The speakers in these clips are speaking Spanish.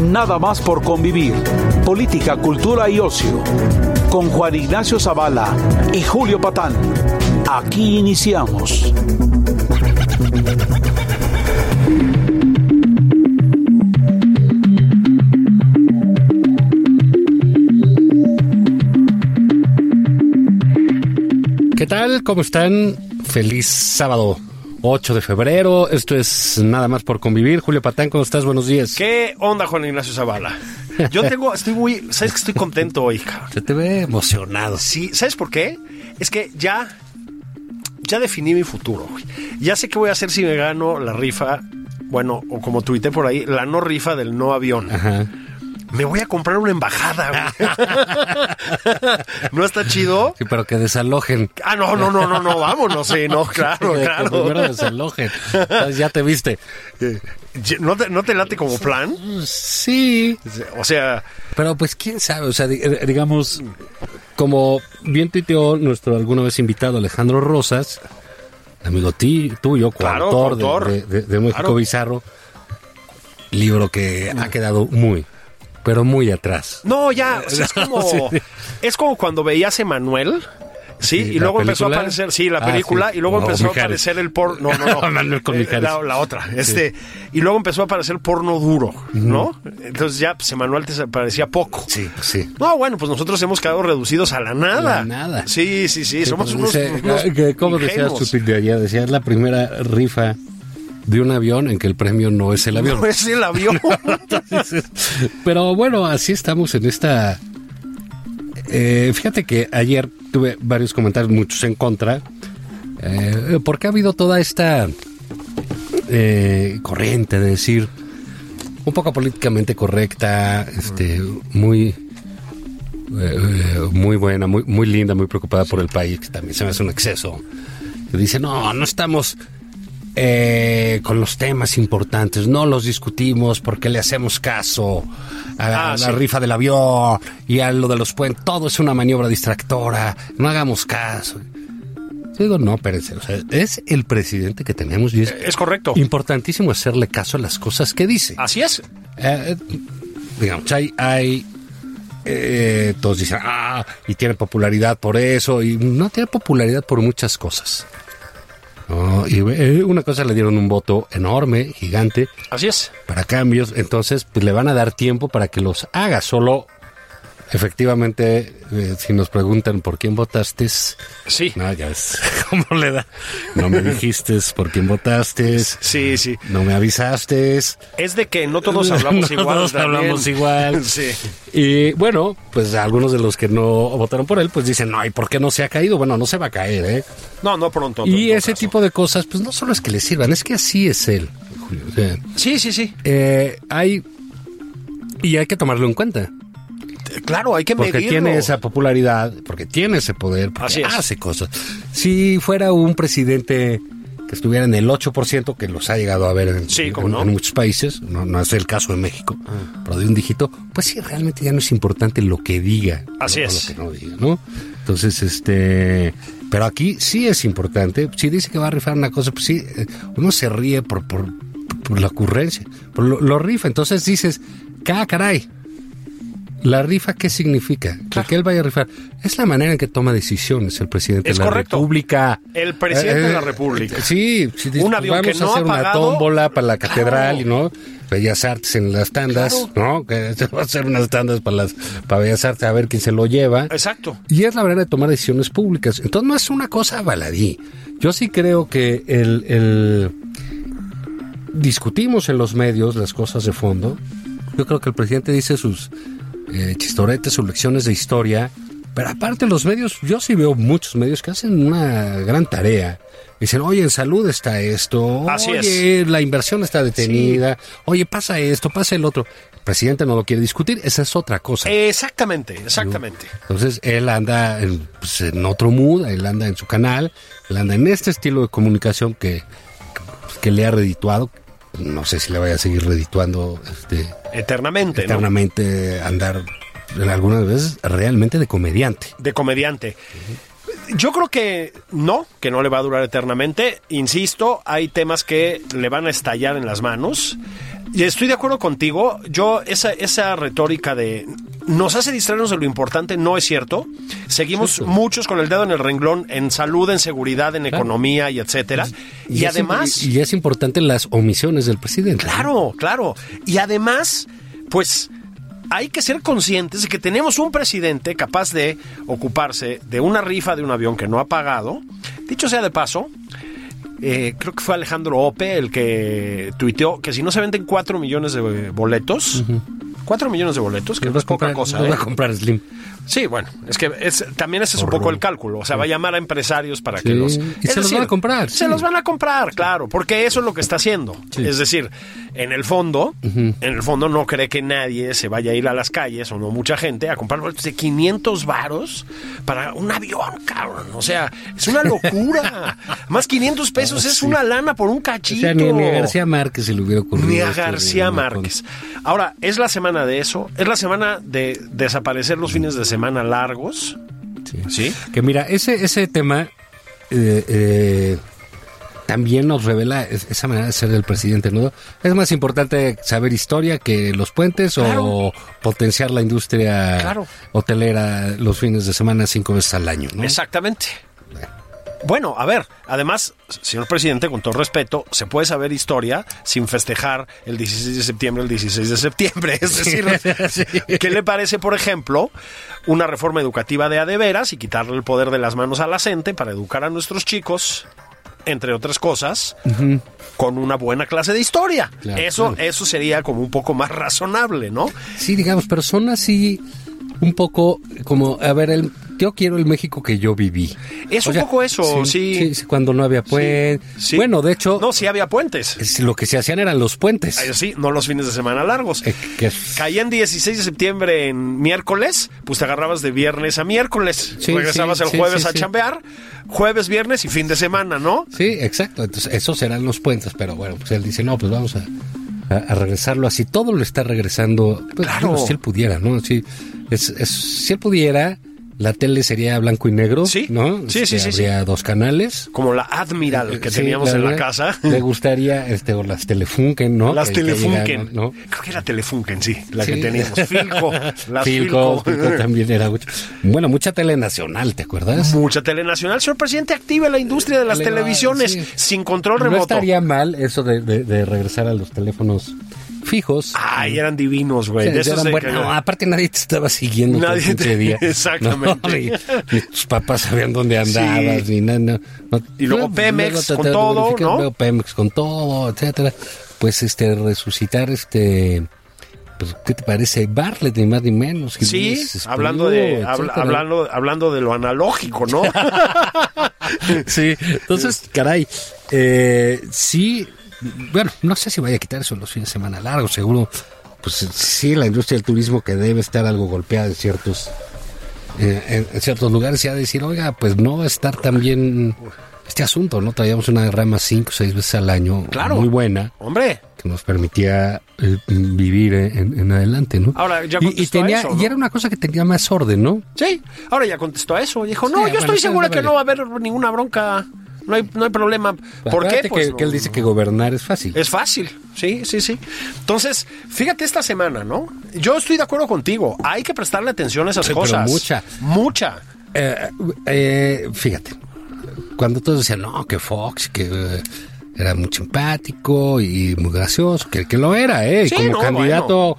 Nada más por convivir. Política, cultura y ocio. Con Juan Ignacio Zavala y Julio Patán. Aquí iniciamos. ¿Qué tal? ¿Cómo están? Feliz sábado 8 de febrero. Esto es nada más por convivir. Julio Patán, ¿cómo estás? Buenos días. ¿Qué onda, Juan Ignacio Zavala? Yo tengo, estoy muy, sabes que estoy contento hoy, cabrón. Se te ve emocionado. Sí, ¿sabes por qué? Es que ya, ya definí mi futuro. Ya sé qué voy a hacer si me gano la rifa, bueno, o como tuité por ahí, la no rifa del no avión. Ajá. Me voy a comprar una embajada. ¿No está chido? Sí, pero que desalojen. Ah, no, no, no, no, no, vámonos, sí, no, claro, claro. primero desalojen. Entonces, ya te viste. ¿No te, ¿No te late como plan? Sí. O sea, Pero pues quién sabe, o sea, eh, digamos, como bien tuiteó nuestro alguna vez invitado Alejandro Rosas, amigo ti, tuyo, Claro, coautor de- coautor. de, de- de México Claro. Bizarro, libro que ha quedado muy, pero muy atrás. No, ya, o sea, es como, Sí. es como cuando veías Emanuel. Sí, Sí, y ¿la luego empezó a aparecer, sí, la Ah, película, sí. y luego No, empezó a aparecer el porno, no, no, no, con la, la otra, este, y luego empezó a aparecer porno duro, ¿no? Entonces ya, pues Emanuel te parecía poco. Sí, sí. No, bueno, pues nosotros hemos quedado reducidos a la nada. La nada. Sí, sí, sí, somos unos, dice, unos que- ¿Cómo decías tu ingenuos. de ayer? Decía, es la primera rifa de un avión en que el premio no es el avión. No es el avión. Pero bueno, así estamos en esta... Eh, fíjate que ayer tuve varios comentarios, muchos en contra, eh, porque ha habido toda esta eh, corriente de decir, un poco políticamente correcta, este, muy, eh, muy buena, muy, muy linda, muy preocupada por el país, que también se me hace un exceso. Que dice, no, no estamos eh, con los temas importantes, no los discutimos porque le hacemos caso a Ah, la sí. rifa del avión y a lo de los puentes, todo es una maniobra distractora, no hagamos caso. Yo digo, no, espérense, o sea, es el presidente que tenemos y es es correcto. importantísimo hacerle caso a las cosas que dice. Así es. Eh, digamos, hay, hay eh, todos dicen, ah, y tiene popularidad por eso, y no tiene popularidad por muchas cosas. No, y eh, una cosa le dieron un voto enorme, gigante, Así es. para cambios, entonces pues le van a dar tiempo para que los haga, solo efectivamente, eh, si nos preguntan por quién votaste, Sí. no, ya ves cómo le da, no me dijiste por quién votaste, Sí, sí. no me avisaste, Es de que no todos hablamos No igual. todos también. hablamos igual. Sí. Y bueno, pues algunos de los que no votaron por él, pues dicen, no, ¿y por qué no se ha caído? Bueno, no se va a caer, ¿eh? No, no pronto. y ese caso. tipo de cosas, pues no solo es que le sirvan, es que así es él. Julio. O sea, Sí, sí, sí. eh, hay... Y hay que tomarlo en cuenta. Claro, hay que Porque medirlo. tiene esa popularidad, porque tiene ese poder, porque Así es. hace cosas. Si fuera un presidente que estuviera en el 8%, que los ha llegado a ver en, Sí, en- cómo no. en muchos países, no, no es el caso de México, pero de un dígito, pues sí, realmente ya no es importante lo que diga. Así no es. Lo que no diga, ¿no? Entonces, este... Pero aquí sí es importante. Si dice que va a rifar una cosa, pues sí, eh, uno se ríe por, por, por la ocurrencia, por lo, lo rifa. Entonces dices, ¡cá, caray! ¿La rifa qué significa? Que- Que él vaya a rifar. Es la manera en que toma decisiones el presidente Es de la correcto. República. El presidente de la Eh, República. Sí, sí, Un avión vamos que no a ha hacer una tómbola para la Claro. catedral, ¿no? Bellas Artes en las tandas, ¿no? Que se va a hacer unas tandas para las para Bellas Artes a ver quién se lo lleva. Exacto. Y es la manera de tomar decisiones públicas. Entonces no es una cosa baladí. Yo sí creo que el, el- discutimos en los medios las cosas de fondo. Yo creo que el presidente dice sus eh, chistoretes, sus lecciones de historia. Pero aparte los medios, yo sí veo muchos medios que hacen una gran tarea. Dicen, oye, en salud está esto, Así oye, la inversión está detenida, oye, pasa esto, pasa el otro. El presidente no lo quiere discutir, esa es otra cosa. Exactamente, exactamente. Entonces él anda en, pues, en otro mood, él anda en su canal, él anda en este estilo de comunicación que, pues, que le ha redituado. No sé si le vaya a seguir redituando este, Eternamente, ¿no? eternamente andar en algunas veces realmente de comediante. de comediante. Yo creo que no, que no le va a durar eternamente. Insisto, hay temas que le van a estallar en las manos. Y estoy de acuerdo contigo. Yo, esa, esa retórica de nos hace distraernos de lo importante no es cierto. Seguimos Sí, sí. muchos con el dedo en el renglón en salud, en seguridad, en economía y etcétera. Y, además. imp- y es importante las omisiones del presidente. Claro, claro. Y además, pues hay que ser conscientes de que tenemos un presidente capaz de ocuparse de una rifa de un avión que no ha pagado. Dicho sea de paso, eh, creo que fue Alejandro Ope el que tuiteó que si no se venden 4 millones de boletos, 4 millones de boletos, que no es poca va cosa. va ¿eh? a comprar Slim. Sí, bueno, es que es, también ese es un poco el cálculo. O sea, va a llamar a empresarios para que los. y es se los van a comprar, Se sí. los van a comprar, claro, porque eso es lo que está haciendo. Sí. Es decir, en el fondo, en el fondo no cree que nadie se vaya a ir a las calles o no mucha gente a comprar boletos de 500 varos para un avión, cabrón. O sea, es una locura. Más 500 pesos es Sí. una lana por un O cachito. sea, ni, a García Márquez se le hubiera ocurrido. Ni a García Márquez. Ahora, es la semana de eso, es la semana de desaparecer los fines de semana largos. Sí. ¿Sí? Que mira, ese, ese tema eh, eh, también nos revela es- esa manera de ser del presidente, ¿no? Es más importante saber historia que los puentes Claro. o potenciar la industria Claro. hotelera los fines de semana cinco veces al año, ¿no? Exactamente. Bueno, a ver, además, señor presidente, con todo respeto, se puede saber historia sin festejar el 16 de septiembre, el 16 de septiembre. Es decir, ¿qué le parece, por ejemplo, una reforma educativa de a de veras y quitarle el poder de las manos a la gente para educar a nuestros chicos, entre otras cosas, con una buena clase de historia? Claro, eso, claro. eso sería como un poco más razonable, ¿no? Sí, digamos, pero son así un poco como, a ver, el, yo quiero el México que yo viví. Es un poco eso, sí. sí, Cuando no había puente. Sí. Bueno, de hecho, No, sí había puentes. es- lo que se hacían eran los puentes. Ay, Sí, no los fines de semana largos. Eh, que es- Caía en 16 de septiembre en miércoles, pues te agarrabas de viernes a miércoles. Sí, Regresabas el jueves a chambear, jueves, viernes y fin de semana, ¿no? Sí, exacto. Entonces, esos serán los puentes, pero bueno, pues él dice, no, pues vamos a, a- a regresarlo así. Todo lo está regresando. Pues, Claro. bueno, si él pudiera, ¿no? Si, es, es- si él pudiera, la tele sería blanco y negro, Sí. ¿no? Sí, sí, Este, sí, Habría dos canales. Como la Admiral que Sí, teníamos en la casa. Le gustaría, este, o las Telefunken, ¿no? Las Que- que Telefunken. ¿no? Creo que era Telefunken, sí, la Sí. que teníamos. Filco. Las Filco, Filco. Filco también era. Bueno, mucha tele nacional, ¿te acuerdas? Mucha telenacional. Señor presidente, active la industria de las televisiones sí. sin control No remoto. estaría mal eso de, de- de regresar a los teléfonos fijos. Ay, eran divinos, güey. No, aparte nadie te estaba siguiendo Nadie te- día. Exactamente. No, ni, ni tus papás sabían dónde andabas, Sí. ni nada. no, no. Y luego Pemex con todo, ¿no? luego Pemex con todo, etcétera. Pues este, resucitar este. Pues, ¿qué te parece? Barlet, ni más ni menos. Sí, Espriu, hablando de, habla- hablando, hablando de lo analógico, ¿no? Sí, entonces, caray, eh, sí, bueno, no sé si vaya a quitar eso los fines de semana largos, seguro, pues sí, la industria del turismo que debe estar algo golpeada en ciertos, eh, en, ciertos lugares, ya decir, oiga, pues no va a estar tan bien este asunto, ¿no? Traíamos una rama cinco o seis veces al año, Claro. muy buena, Hombre, que nos permitía eh, vivir en, en adelante, ¿no? Ahora, ya y, y contestó a tenía, eso, ¿no? y era una cosa que tenía más orden, ¿no? sí. Ahora ya contestó a eso. Dijo, Sí, no, yo bueno, estoy segura que no va a haber ninguna bronca. No hay, no hay problema. ¿Por qué? Pues que, no- que él dice que gobernar es fácil. es fácil, sí, sí, sí. Entonces, fíjate esta semana, ¿no? Yo estoy de acuerdo contigo. Hay que prestarle atención a esas Sí, pero cosas. mucha. Mucha. Eh, eh, fíjate, cuando todos decían, no, que Fox, que eh, era muy simpático y muy gracioso, que, que lo era, ¿eh? Y Sí, como no, candidato,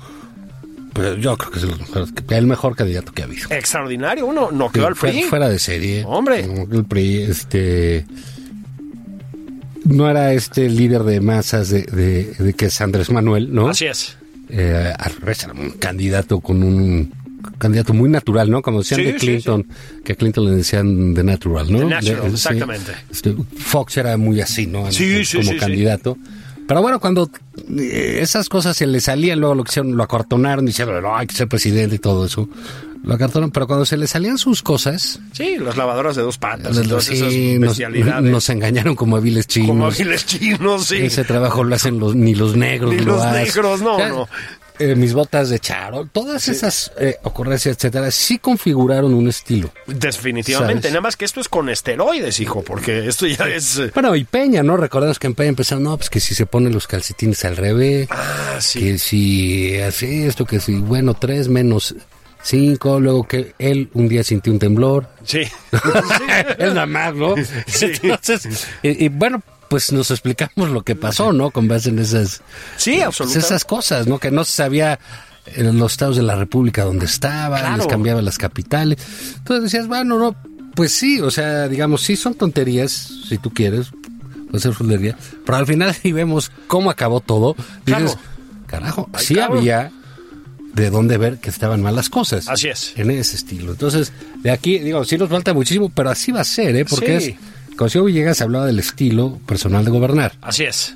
pues yo creo que es el mejor, el mejor candidato que ha habido. Extraordinario. Uno no quedó al PRI. Fuera de serie. Hombre. El PRI, este. No era este líder de masas de, de- de que es Andrés Manuel, ¿no? Así es. Eh, al revés, era un candidato con un candidato muy natural, ¿no? Como decían Sí, de sí, Clinton, que a Clinton le decían de natural, ¿no? The natural, De- exactamente. Este, Fox era muy así, ¿no? Sí, sí, Como candidato. Pero bueno, cuando eh, esas cosas se le salían, luego lo que hicieron, lo acortonaron, diciendo, no, hay que ser presidente y todo eso. Lo acortonaron, pero cuando se le salían sus cosas, Sí, las lavadoras de dos patas todas sí, esas nos, engañaron como hábiles chinos. como hábiles chinos, sí. Ese trabajo lo hacen los, ni los negros. Ni lo los hacen. negros, no, no. eh, mis botas de charol, todas esas eh, ocurrencias, etcétera, sí configuraron un estilo. Definitivamente. ¿Sabes? Nada más que esto es con esteroides, hijo, porque esto ya es. eh, Bueno, y Peña, ¿no? Recordamos que en Peña empezaron, no, pues que si se ponen los calcetines al revés, Ah, sí. que si hace esto, que si, bueno, tres menos cinco, luego que él un día sintió un temblor. Sí. él nada más, ¿no? Sí. Entonces, y, y bueno, pues nos explicamos lo que pasó, ¿no? Con base en esas, Sí, pues absolutamente. esas cosas, ¿no? Que no se sabía en los estados de la República donde estaban, Claro. les cambiaban las capitales. Entonces decías, bueno, no, pues sí, o sea, digamos, sí son tonterías, si tú quieres, puede ser fulería, pero al final si vemos cómo acabó todo, dices, Claro. carajo, sí había de dónde ver que estaban mal las cosas. Así es. En ese estilo. Entonces, de aquí, digo, sí nos falta muchísimo, pero así va a ser, ¿eh? Porque Sí. es, Ciudad Villegas hablaba del estilo personal de gobernar. Así es.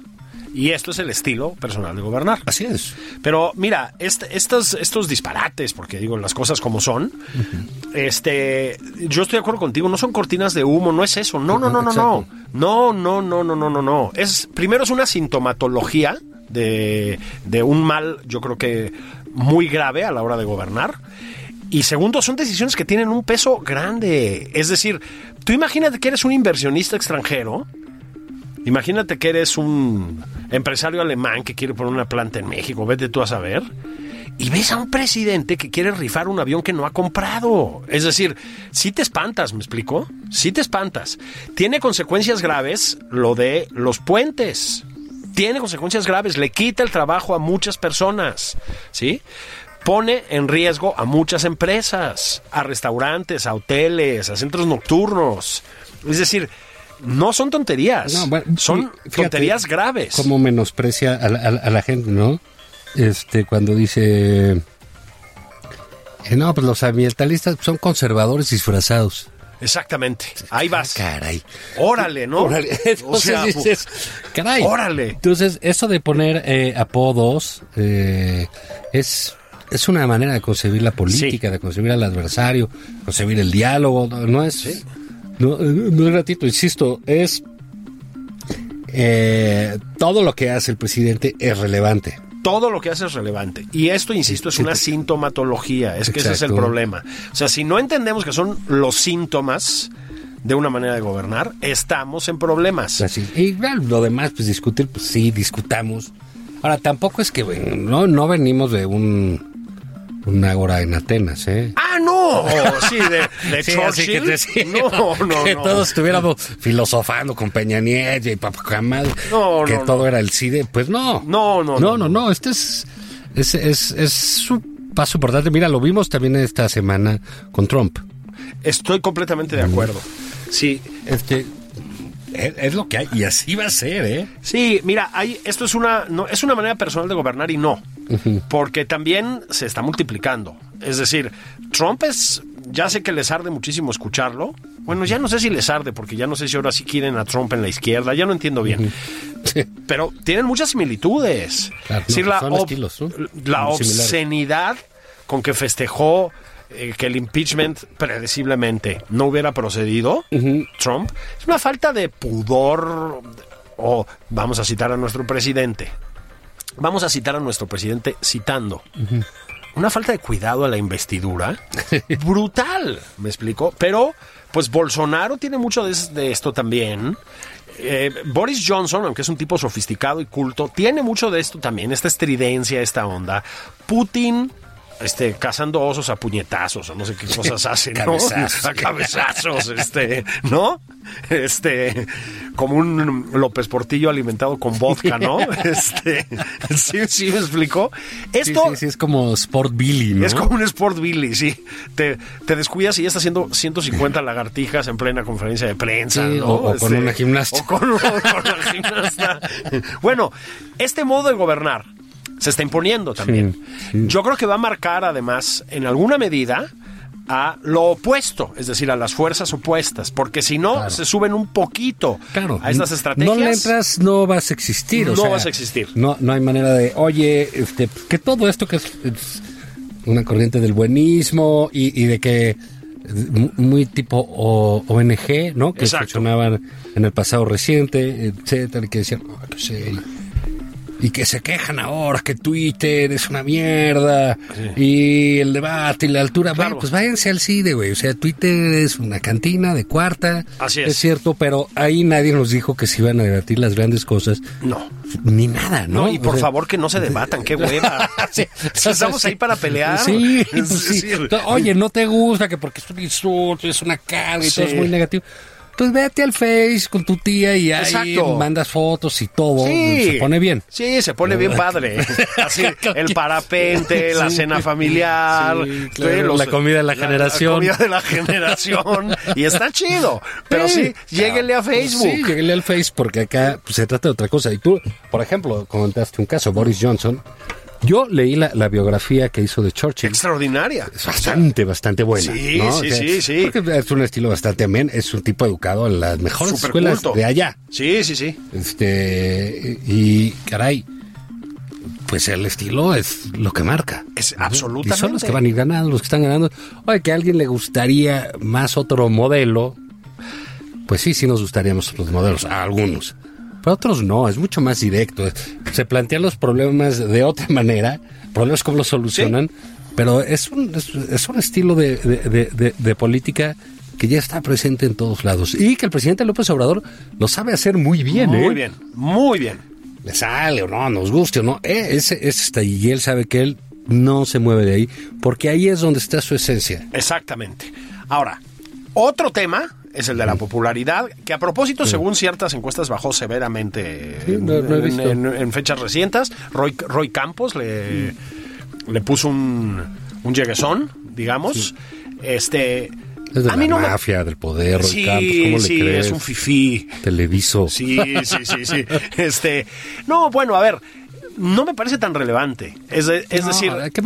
Y esto es el estilo personal de gobernar. Así es. Pero mira, este- estos, estos disparates, porque digo las cosas como son, este, yo estoy de acuerdo contigo, no son cortinas de humo, no es eso, no, no, no, no, no, no, no, no, no, no, no, no, es primero es una sintomatología de, de un mal, yo creo que muy grave a la hora de gobernar. Y segundo, son decisiones que tienen un peso grande. Es decir, tú imagínate que eres un inversionista extranjero Imagínate que eres un empresario alemán que quiere poner una planta en México, vete tú a saber, y ves a un presidente que quiere rifar un avión que no ha comprado. Es decir, si te espantas, ¿me explico? Si te espantas. Tiene consecuencias graves lo de los puentes. Tiene consecuencias graves, le quita el trabajo a muchas personas, ¿sí? Pone en riesgo a muchas empresas, a restaurantes, a hoteles, a centros nocturnos. Es decir, no son tonterías, No, bueno, son fíjate tonterías graves. Cómo menosprecia a la, a la- a la gente, ¿no? Este, cuando dice. eh, no, pues los ambientalistas son conservadores disfrazados. Exactamente, ahí vas. Caray. Órale, ¿no? Órale. O sea, dices, caray. órale. Entonces, eso de poner eh, apodos eh, es, es una manera de concebir la política, Sí. de concebir al adversario, concebir el diálogo. No, no es. No, no es ratito, insisto, es. eh, todo lo que hace el presidente es relevante. Todo lo que hace es relevante. Y esto, insisto, es una sintomatología. Es que ese es el problema. O sea, si no entendemos que son los síntomas de una manera de gobernar, estamos en problemas. Así. Y lo demás, pues discutir, pues sí, discutamos. Ahora, tampoco es que bueno, no, no venimos de un, un ágora en Atenas, ¿eh? ¡Ah, no! Sí, de, de Sí, así que Churchill. te- sí, no, no, que no. todos estuviéramos filosofando con Peña Nieto y Papacamad, No, que todo era el CIDE, pues no. No, no, no, no, no, no, este es, es, es, es un paso importante. Mira, lo vimos también esta semana con Trump. Estoy completamente de acuerdo. Sí, Este, es, es lo que hay y así va a ser, ¿eh? Sí, mira, hay, esto es una, no, es una manera personal de gobernar y no, porque también se está multiplicando. Es decir, Trump es, ya sé que les arde muchísimo escucharlo. Bueno, ya no sé si les arde, porque ya no sé si ahora sí quieren a Trump en la izquierda, ya no entiendo bien. Pero tienen muchas similitudes. Claro, es decir, no, la, son ob- estilos, ¿no? la Muy similares. obscenidad con que festejó eh, que el impeachment predeciblemente no hubiera procedido, Trump, es una falta de pudor. O vamos a citar a nuestro presidente. Vamos a citar a nuestro presidente citando. una falta de cuidado a la investidura brutal, me explico. Pero, pues Bolsonaro tiene mucho de, de esto también. Eh, Boris Johnson, aunque es un tipo sofisticado y culto, tiene mucho de esto también, esta estridencia, esta onda. Putin este, cazando osos a puñetazos, o no sé qué cosas hacen, ¿no? Cabezazos. A cabezazos, este, ¿no? Este, como un López Portillo alimentado con vodka, ¿no? Este, sí, sí, me explicó. Esto sí, sí, es como Sport Billy, ¿no? es como un Sport Billy, sí. Te, te descuidas y ya está haciendo 150 lagartijas en plena conferencia de prensa, o- o con una gimnasta. O con, o con una gimnasta. Bueno, este modo de gobernar se está imponiendo también. Sí, sí. Yo creo que va a marcar además, en alguna medida, a lo opuesto, es decir, a las fuerzas opuestas, porque si no, Claro. se suben un poquito Claro, a estas estrategias. No le entras, no vas a existir. o No sea, vas a existir. No, no hay manera de, oye, este, que todo esto que es, es una corriente del buenismo y, y de que mu- muy tipo o- ONG, ¿no? Que funcionaban en el pasado reciente, etcétera, y que decían, "Ah, que sí", y que se quejan ahora que Twitter es una mierda y el debate y la altura. Claro. Bueno, pues váyanse al CIDE, güey. O sea, Twitter es una cantina de cuarta. Así es. Es cierto, pero ahí nadie nos dijo que se iban a debatir las grandes cosas. No. Ni nada, ¿no? No, y O por sea, favor que no se debatan, qué hueva. Sí. Estamos ahí para pelear. Sí, Es pues Oye, no te gusta que porque es un insulto, es una carga y todo es muy negativo. Pues vete al Face con tu tía y ahí Exacto. mandas fotos y todo. Sí. Se pone bien. Sí, se pone bien padre. Así, el parapente, la Sí. cena familiar, Sí, claro, la comida de la generación. La comida de la generación. y está chido. Pero sí, lléguenle a Facebook. Sí, lléguenle al Face porque acá pues, se trata de otra cosa. Y tú, por ejemplo, comentaste un caso, Boris Johnson. Yo leí la, la biografía que hizo de Churchill. Extraordinaria. Es bastante, bastante buena. Sí, ¿no? sí, sí, sí. Porque es un estilo bastante amén. Es un tipo educado en las mejores escuelas culto. de allá. Sí, sí, sí. Este, y caray, pues el estilo es lo que marca. Es absolutamente. Y son los que van a ir ganando, los que están ganando. Oye, que a alguien le gustaría más otro modelo, pues sí, sí nos gustarían otros modelos, a algunos. Pero a otros no, es mucho más directo. Se plantean los problemas de otra manera, problemas cómo los solucionan, pero es un, es, es un estilo de, de- de- de- de política que ya está presente en todos lados. Y que el presidente López Obrador lo sabe hacer muy bien, ¿eh? Muy bien, muy bien. le sale o no, nos guste o no, eh, ese, ese está ahí y él sabe que él no se mueve de ahí, porque ahí es donde está su esencia. Exactamente. Ahora, otro tema es el de la popularidad, que a propósito, según ciertas encuestas, bajó severamente Sí, en, no- no he en- en- en fechas recientes. Roy, Roy Campos le, le puso un, un lleguesón, digamos. Este. Es de a mí la me- mafia, del poder, Roy Sí, Campos, ¿cómo le sí, crees? es un fifí. Televiso. Sí, sí, sí, sí. Este, no, bueno, a ver, no me parece tan relevante. Es, de- es No, decir, que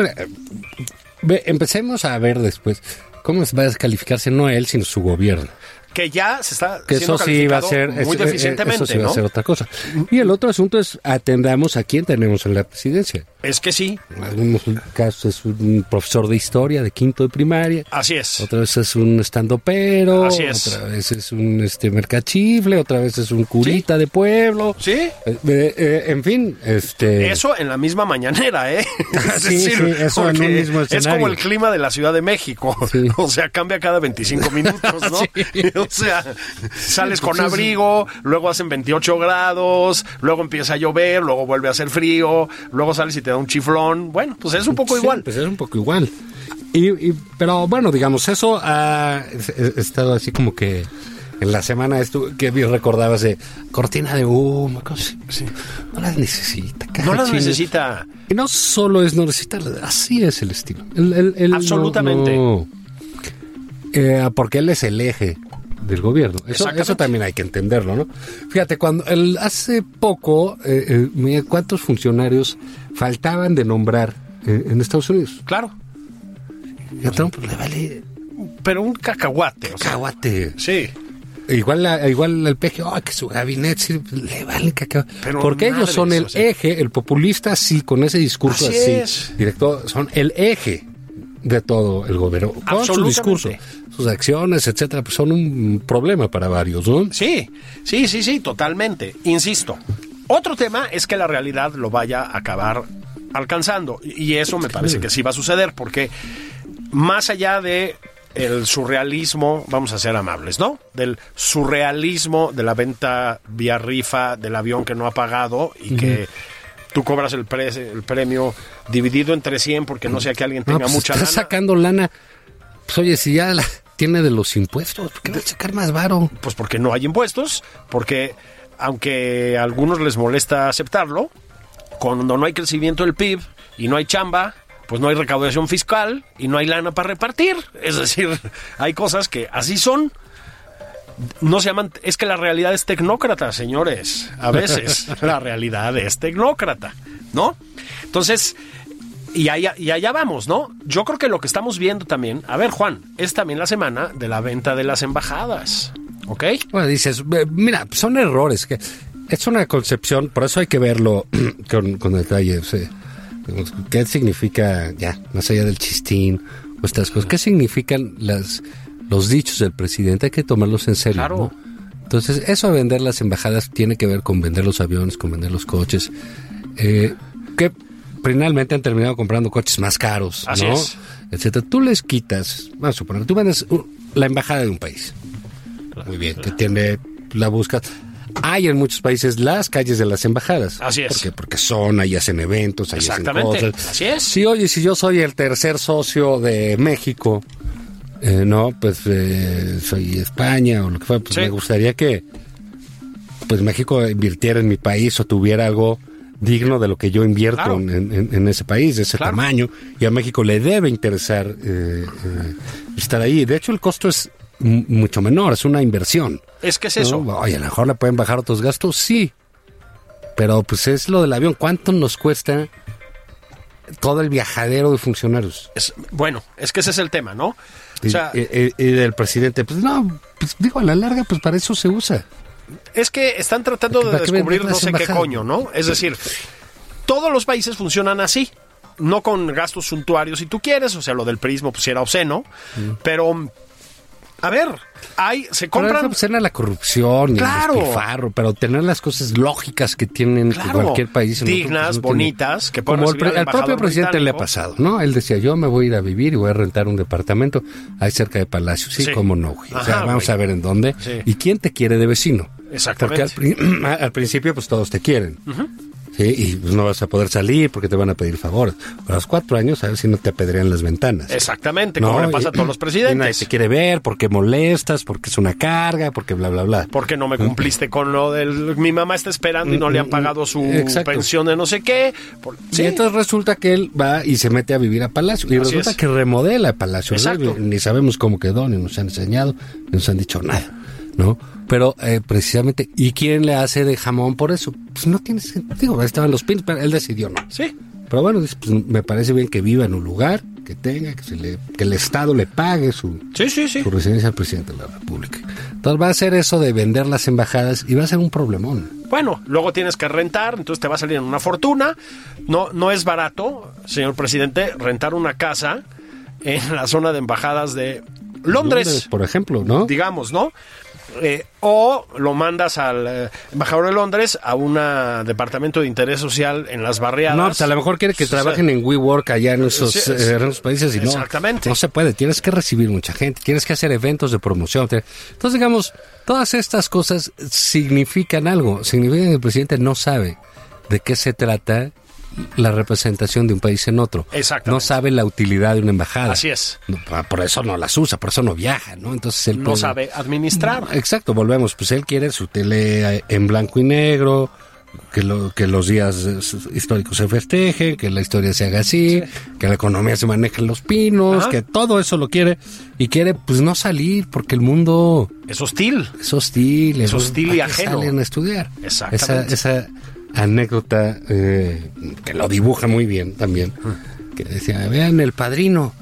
empecemos a ver después cómo va a descalificarse no él, sino su gobierno. Que ya se está Que siendo eso sí va a ser muy eso- eh, deficientemente, eso sí va ¿no? a ser otra cosa. Y el otro asunto es atendamos a quién tenemos en la presidencia. Es que sí, En algunos casos es un profesor de historia de quinto de primaria. así es. Otra vez es un estandopero, Así es. otra vez es un este mercachifle, otra vez es un curita de pueblo. Sí. Eh, eh, eh, en fin, este Eso en la misma mañanera, ¿eh? Es Sí, sí, eso en un mismo Es escenario. como el clima de la Ciudad de México. Sí. O sea, cambia cada 25 minutos, ¿no? Sí. O sea, sales con abrigo, luego hacen 28 grados, luego empieza a llover, luego vuelve a hacer frío, luego sales y te da un chiflón. Bueno, pues es un poco Sí, igual. Pues es un poco igual. Y, y- pero bueno, digamos, eso ha es- estado así como que en la semana esto que bien recordabas de cortina de humo, cosas. No las necesita. No las necesita. Y no solo es no necesitarlas, así es el estilo. El- el- el- Absolutamente. no- no- eh, porque él es el eje del gobierno. Eso, eso también hay que entenderlo, ¿no? Fíjate, cuando el, hace poco, eh, eh, mira cuántos funcionarios faltaban de nombrar eh, en Estados Unidos. Claro. Y a Trump le vale Pero un cacahuate. o sea, cacahuate. sí. Igual, la- igual el PG, oh, que su gabinete sí, le vale cacahuate. Pero Porque ellos son el o sea. eje, el populista sí, con ese discurso Así así, directo, son el eje de todo el gobierno. Con su discurso, sus acciones, etcétera, pues son un problema para varios, ¿no? Sí, sí, sí, sí, totalmente. Insisto. Otro tema es que la realidad lo vaya a acabar alcanzando. Y eso me parece que sí va a suceder, porque más allá de el surrealismo, vamos a ser amables, ¿no? Del surrealismo de la venta vía rifa del avión que no ha pagado y que tú cobras el, pre- el premio dividido entre 100 porque no sea que alguien No, tenga pues mucha está lana. sacando lana. Pues oye, si ya la tiene de los impuestos, ¿por qué va a sacar más varo? Pues porque no hay impuestos, porque aunque a algunos les molesta aceptarlo, cuando no hay crecimiento del PIB y no hay chamba, pues no hay recaudación fiscal y no hay lana para repartir. Es decir, hay cosas que así son. No se llaman, es que la realidad es tecnócrata, señores. A veces la realidad es tecnócrata, ¿no? Entonces, y allá, y allá vamos, ¿no? Yo creo que lo que estamos viendo también, a ver, Juan, es también la semana de la venta de las embajadas, ¿ok? Bueno, dices, mira, son errores. que Es una concepción, por eso hay que verlo con, con detalle. digamos, ¿Qué significa, ya, más allá del chistín o estas cosas, qué significan las, los dichos del presidente? Hay que tomarlos en serio. Claro. ¿no? Entonces, eso de vender las embajadas tiene que ver con vender los aviones, con vender los coches, eh, que finalmente han terminado comprando coches más caros, Así ¿no? es. Etcétera. Tú les quitas, vamos a suponer, tú vendes la embajada de un país. Muy bien, que tiene la busca. Hay en muchos países las calles de las embajadas. Así es. ¿Por qué? Porque son, ahí hacen eventos, ahí hacen cosas. Así es. Sí, oye, si yo soy el tercer socio de México, eh, no, pues eh, soy España o lo que fuera, pues Sí. me gustaría que pues México invirtiera en mi país o tuviera algo digno de lo que yo invierto Claro. en, en- en ese país, de ese Claro. tamaño, y a México le debe interesar eh, eh, estar ahí. De hecho, el costo es mucho menor, es una inversión. Es que es ¿no? eso. Oye, a lo mejor le pueden bajar otros gastos, sí. Pero pues es lo del avión. ¿Cuánto nos cuesta todo el viajadero de funcionarios? Es- bueno, es que ese es el tema, ¿no? O Y, sea, y- y- y del presidente, pues no, pues digo, a la larga, pues para eso se usa. Es que están tratando de ¿Para qué descubrir no sé qué coño, ¿no? Es decir, todos los países funcionan así. No con gastos suntuarios si tú quieres, o sea, lo del prismo pues era obsceno, pero a ver, hay se Pero compran pues, era la corrupción y Claro. el despilfarro, pero tener las cosas lógicas que tienen Claro, cualquier país. dignas, no bonitas, que Como el, pre- al propio presidente le ha pasado, ¿no? Él decía, yo me voy a ir a vivir y voy a rentar un departamento ahí cerca de Palacio. Sí, Sí. cómo no, o sea, vamos güey. a ver en dónde. Sí. ¿Y quién te quiere de vecino? Exactamente. Porque al, al principio, pues todos te quieren. Sí, y pues, no vas a poder salir porque te van a pedir favores. A los cuatro años, a ver si no te apedrean las ventanas. Exactamente, como le pasa a todos los Y nadie presidentes. te quiere ver porque molestas, porque es una carga, porque bla, bla, bla. ¿Por qué no me cumpliste con lo del... Mi mamá está esperando y no le han pagado su Exacto. pensión de no sé qué? Por- Y entonces resulta que él va y se mete a vivir a Palacio. Y Así resulta es. que remodela Palacio. ¿no? Exacto. Ni sabemos cómo quedó, ni nos han enseñado, ni nos han dicho nada. ¿No? Pero eh, precisamente, ¿y quién le hace de jamón por eso? Pues no tiene sentido. Estaban los pins, pero él decidió no. Sí, Pero bueno, pues, me parece bien que viva en un lugar, que tenga, que, se le, que el Estado le pague su, sí, sí, sí. su residencia al presidente de la República. Entonces va a ser eso de vender las embajadas y va a ser un problemón. Bueno, luego tienes que rentar, entonces te va a salir en una fortuna. No, no es barato, señor presidente, rentar una casa en la zona de embajadas de Londres, por ejemplo, ¿no? digamos, ¿no? Eh, o lo mandas al eh, embajador de Londres a un departamento de interés social en las barriadas. No, pues a lo mejor quiere que trabajen en WeWork allá en esos, Sí, eh, en esos países y no, exactamente. no se puede. Tienes que recibir mucha gente, tienes que hacer eventos de promoción. Entonces, digamos, todas estas cosas significan algo. Significan que el presidente no sabe de qué se trata la representación de un país en otro. Exactamente. No sabe la utilidad de una embajada. Así es. No, pa- por eso no las usa, por eso no viaja, ¿no? Entonces él No puede- sabe administrar. Exacto, volvemos. Pues él quiere su tele en blanco y negro, que, lo, que los días históricos se festejen, que la historia se haga así, que la economía se maneje en los pinos, Ajá. que todo eso lo quiere. Y quiere, pues, no salir porque el mundo Es hostil. es hostil. Es hostil y ¿para qué ajeno. salen a estudiar. Exactamente. Esa, esa anécdota eh, que lo dibuja muy bien también, que decía, vean el padrino,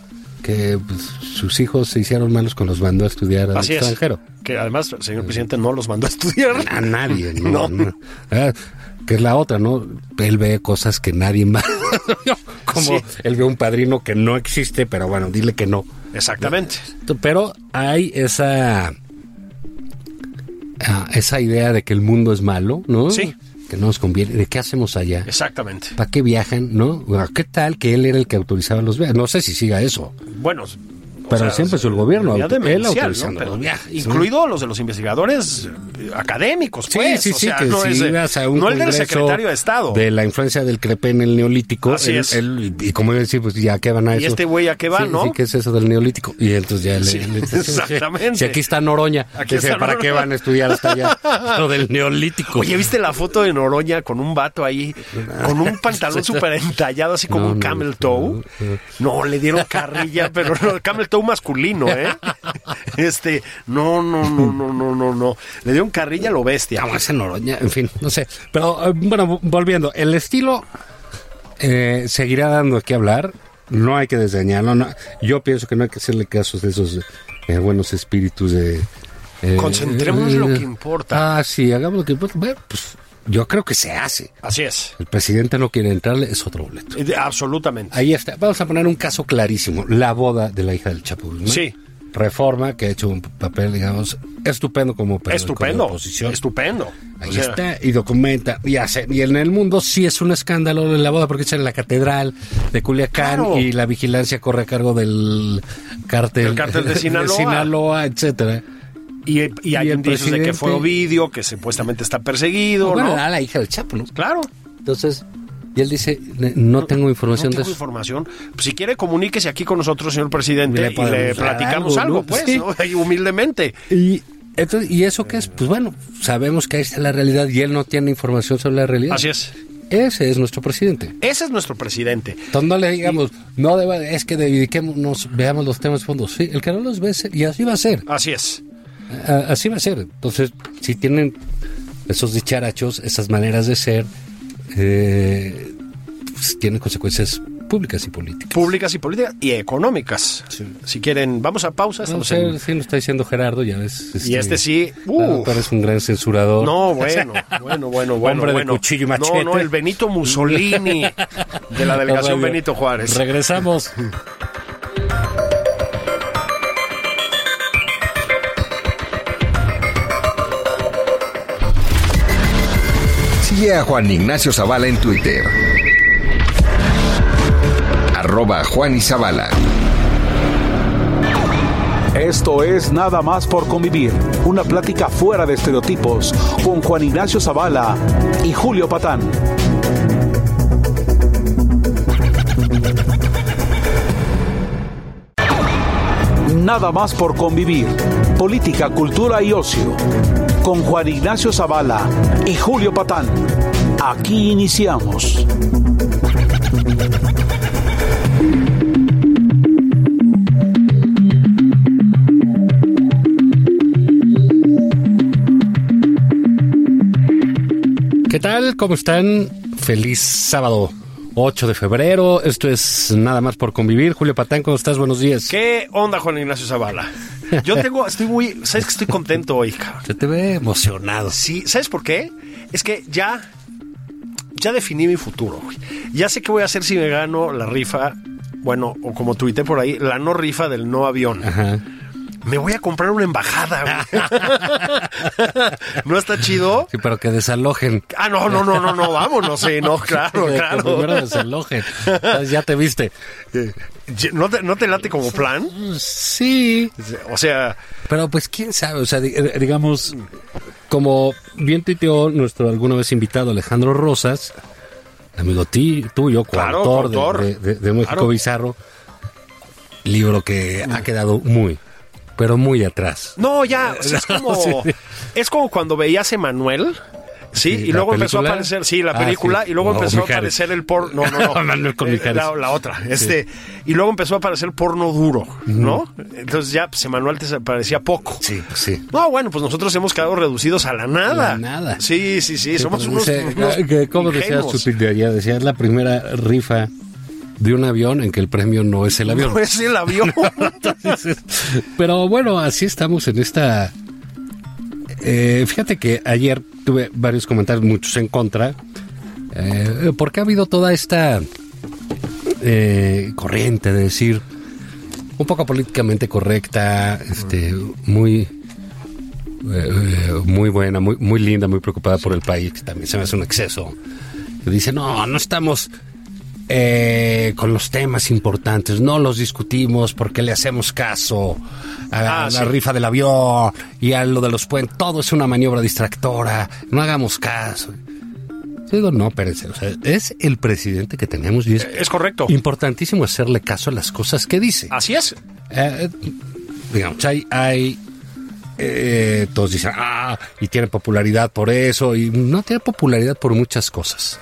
que pues, sus hijos se hicieron malos cuando los mandó a estudiar al Así es. extranjero. Que además, el señor presidente no los mandó a estudiar. A nadie, no. No. no. Ah, que es la otra, ¿no? Él ve cosas que nadie más. Como Sí. él ve un padrino que no existe, pero bueno, dile que no. Exactamente. Pero hay esa. ah, esa idea de que el mundo es malo, ¿no? Sí. Que no nos conviene, ¿de qué hacemos allá? Exactamente. ¿Para qué viajan? ¿No? ¿Qué tal que él era el que autorizaba los viajes? No sé si siga eso. Bueno, pero siempre es el gobierno, él autorizando ¿no? Pero. Incluido los de los investigadores eh, académicos, Sí, pues. sí, o sí, sea, que no, si es ibas a un no el del secretario de Estado. De la influencia del crepe en el neolítico. Así él- es. él- y como iba a decir, pues ya qué van a ¿Y eso. este güey a qué va, Sí, no? Sí, ¿qué es eso del neolítico? Y entonces ya le... Exactamente. Si aquí está Noroña. Aquí dice, está ¿para Noroña. qué van a estudiar hasta allá? Lo del neolítico. Oye, ¿viste la foto de Noroña con un vato ahí, con un pantalón súper entallado, así como No, un camel toe? No, le dieron carrilla, pero no, camel toe masculino, ¿eh? Este, no, no, no, no, no, no, no. Le dieron carrilla a lo bestia. Vamos, esa Noroña, en fin, no sé. Pero eh, bueno, volviendo, el estilo eh, seguirá dando que hablar. No hay que desdeñarlo. no. Yo pienso que no hay que hacerle caso de esos eh, buenos espíritus de. eh, Concentrémonos en lo que importa. Ah, sí, hagamos lo que importa. Bueno, pues yo creo que se hace. Así es. El presidente no quiere entrarle, es otro boleto. Eh, Absolutamente. Ahí está. Vamos a poner un caso clarísimo: la boda de la hija del Chapo. Guzmán. Sí. Reforma, que ha hecho un papel, digamos, estupendo como de Estupendo. oposición. Estupendo. Ahí O sea, está, y documenta, y hace, y en el mundo sí es un escándalo en la boda, porque es en la catedral de Culiacán Claro. y la vigilancia corre a cargo del cártel, Del cártel de Sinaloa. Sinaloa, etcétera. Y, y hay indicios de que fue Ovidio, que supuestamente está perseguido, bueno, ¿no? era la hija del Chapo, ¿no? Claro. Entonces, y él dice, "Ne- no tengo información no tengo de eso. información. Pues, si quiere, comuníquese aquí con nosotros, señor presidente, Le y le platicamos algo, algo, ¿no? pues, Sí. ¿no? Humildemente. Y, entonces, ¿Y eso qué es? Pues bueno, sabemos que ahí está la realidad y él no tiene información sobre la realidad. Así es. Ese es nuestro presidente. Ese es nuestro presidente. Entonces no le digamos, no deba, es que dediquémonos, veamos los temas de fondo. Sí, el que no los ve, y así va a ser. Así es. Así va a ser. Entonces, si tienen esos dicharachos, esas maneras de ser, eh, pues, tienen consecuencias públicas y políticas. Públicas y políticas y económicas. Si quieren, vamos a pausa. No sé, en- sí lo está diciendo Gerardo, ya ves. Y este sí, Claro, uh. un gran censurador. No, bueno, bueno, bueno, bueno. Hombre de bueno. cuchillo y machete. No, no, el Benito Mussolini de la delegación. Benito Juárez. Regresamos. A Juan Ignacio Zavala en Twitter. Arroba Juan y. Esto es Nada más por convivir, una plática fuera de estereotipos con Juan Ignacio Zavala y Julio Patán. Nada más por convivir, política, cultura y ocio con Juan Ignacio Zavala y Julio Patán. Aquí iniciamos. ¿Qué tal? ¿Cómo están? Feliz sábado 8 de febrero. Esto es Nada más por convivir. Julio Patán, ¿cómo estás? Buenos días. ¿Qué onda, Juan Ignacio Zavala? Yo tengo, estoy muy, ¿sabes que estoy contento hoy, cabrón? Se te ve emocionado. Sí, ¿sabes por qué? Es que ya, ya definí mi futuro, güey. Ya sé qué voy a hacer si me gano la rifa, bueno, o como tuité por ahí, la no rifa del no avión. Ajá. Me voy a comprar una embajada, güey. ¿No está chido? Sí, pero que desalojen. Ah, no, no, no, no, no, vámonos, sí, no, claro, Que claro. primero desalojen. Entonces, ya te viste. ¿No te, ¿No te late como plan? Sí. O sea, Pero pues quién sabe, o sea, eh, digamos, como bien tuiteó nuestro alguna vez invitado Alejandro Rosas, amigo ti, tuyo, Claro, coautor de- coautor. de, de- de México Claro. Bizarro, libro que ha quedado muy, pero muy atrás. No, ya, o sea, es como, Sí. es como cuando veías Emanuel. Sí, Sí, y ¿la luego empezó a aparecer, sí, la Ah, película, sí. y luego No, empezó a aparecer el porno, no, no, no, Manuel con Eh, la, la otra, este, y luego empezó a aparecer porno duro, ¿no? Entonces ya, pues, Emanuel te parecía poco. Sí, sí. No, bueno, pues nosotros hemos quedado reducidos a la nada. La nada. Sí, sí, sí, somos unos, dice, unos ¿Cómo decías ingenuos. de? Decía, es la primera rifa de un avión en que el premio no es el avión. No es el avión. Pero bueno, así estamos en esta... eh, fíjate que ayer tuve varios comentarios, muchos en contra, eh, porque ha habido toda esta eh, corriente de decir, un poco políticamente correcta, este, muy eh, muy buena, muy, muy linda, muy preocupada por el país, que también se me hace un exceso. Que dice, no, no estamos eh, con los temas importantes, no los discutimos porque le hacemos caso a, Ah, la sí. rifa del avión y a lo de los puentes, todo es una maniobra distractora, no hagamos caso. Yo digo, no, espérense, o sea, es el presidente que tenemos y es Es correcto. importantísimo hacerle caso a las cosas que dice. Así es. Eh, digamos, hay, hay eh, todos dicen, ah, y tiene popularidad por eso, y no tiene popularidad por muchas cosas.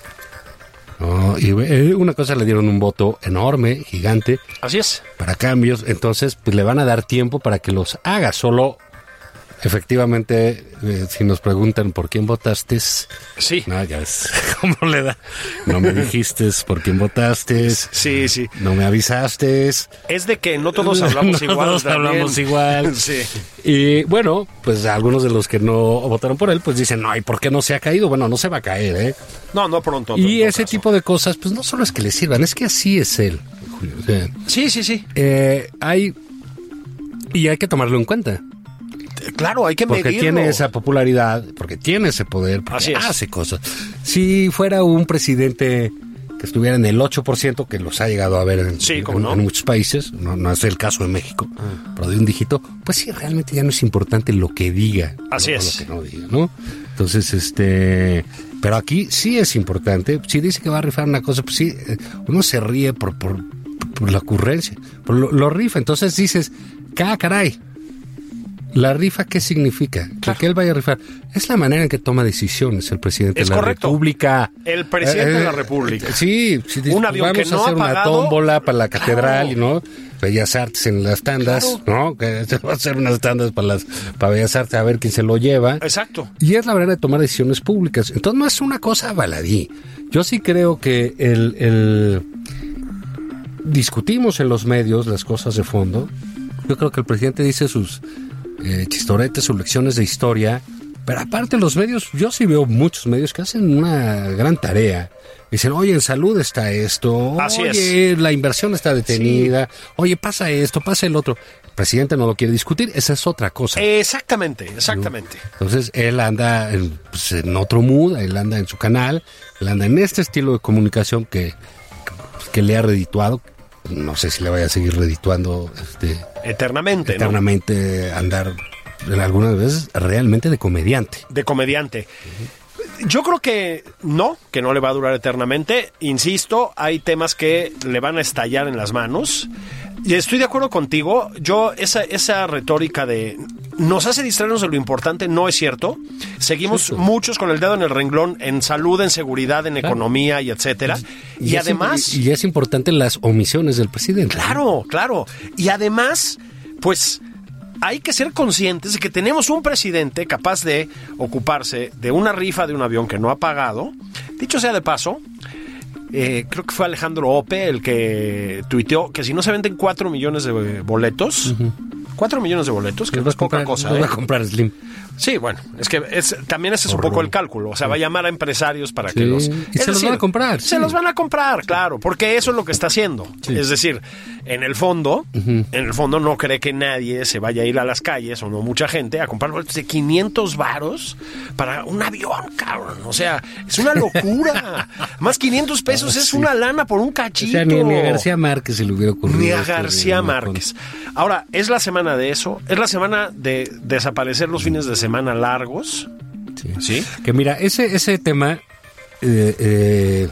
No, y eh, una cosa le dieron un voto enorme, gigante, Así es. para cambios, entonces pues, le van a dar tiempo para que los haga. Solo, efectivamente, eh, si nos preguntan por quién votaste, Sí. no, ya ves cómo le da. No me dijiste por quién votaste, Sí, sí. no me avisaste. Es de que no todos hablamos No igual. todos también. hablamos igual. Sí. Y bueno, pues algunos de los que no votaron por él, pues dicen, no, ¿y por qué no se ha caído? Bueno, no se va a caer, ¿eh? No, no pronto. Y ese caso. tipo de cosas, pues no solo es que le sirvan, es que así es él. Julio. O sea, Sí, sí, sí. eh, hay... Y hay que tomarlo en cuenta. Claro, hay que Porque medirlo. tiene esa popularidad, porque tiene ese poder, porque Así es. hace cosas. Si fuera un presidente que estuviera en el 8%, que los ha llegado a ver en, Sí, en- cómo no. en muchos países, no, no es el caso de México, pero de un dígito, pues sí, realmente ya no es importante lo que diga. Así no, es. Lo que no diga, ¿no? Entonces, este... Pero aquí sí es importante. Si dice que va a rifar una cosa, pues sí, eh, uno se ríe por, por, por la ocurrencia, por lo, lo rifa. Entonces dices, ¡cá, caray! ¿La rifa qué significa? Que- Que él vaya a rifar. Es la manera en que toma decisiones el presidente Es de la correcto. República. El presidente de la República. eh, Sí, sí, dice, Un avión vamos que no a hacer ha una tómbola para la catedral, Claro. ¿no? Bellas Artes en las tandas, ¿no? Que se va a hacer unas tandas para las para Bellas Artes a ver quién se lo lleva. Exacto. Y es la manera de tomar decisiones públicas. Entonces no es una cosa baladí. Yo sí creo que el, el- discutimos en los medios las cosas de fondo. Yo creo que el presidente dice sus eh, chistoretes, sus lecciones de historia. Pero aparte los medios, yo sí veo muchos medios que hacen una gran tarea. Dicen, oye, en salud está esto, Así oye, la inversión está detenida, oye, pasa esto, pasa el otro. El presidente no lo quiere discutir, esa es otra cosa. Exactamente, exactamente. Entonces él anda en, pues, en otro mood, él anda en su canal, él anda en este estilo de comunicación que, que le ha redituado. No sé si le vaya a seguir redituando este, Eternamente, ¿no? eternamente andar en algunas veces realmente de comediante. De comediante. Yo creo que no, que no le va a durar eternamente. Insisto, hay temas que le van a estallar en las manos. Y estoy de acuerdo contigo. Yo, esa, esa retórica de nos hace distraernos de lo importante no es cierto. Seguimos muchos con el dedo en el renglón en salud, en seguridad, en economía y etcétera. Y, además. imp- y es importante las omisiones del presidente. ¿no? Claro, claro. Y además, pues hay que ser conscientes de que tenemos un presidente capaz de ocuparse de una rifa de un avión que no ha pagado. Dicho sea de paso, eh, creo que fue Alejandro Ope el que tuiteó que si no se venden 4 millones de boletos, 4 millones de boletos, que no va es a poca comprar, cosa. va ¿eh? a comprar Slim. Sí, bueno, es que es, también ese es un poco el cálculo. O sea, va a llamar a empresarios para que los. y es se los van a comprar, Se sí. los van a comprar, claro, porque eso es lo que está haciendo. Es decir, en el fondo, en el fondo no cree que nadie se vaya a ir a las calles o no mucha gente a comprar boletos de 500 varos para un avión, cabrón. O sea, es una locura. Más 500 pesos es una lana por un O cachito. sea, ni, ni a García Márquez se le hubiera ocurrido. Ni a esto de García Márquez. Ahora, es la semana de eso, es la semana de desaparecer los fines de semana largos. Sí. ¿Sí? Que mira, ese, ese tema eh, eh,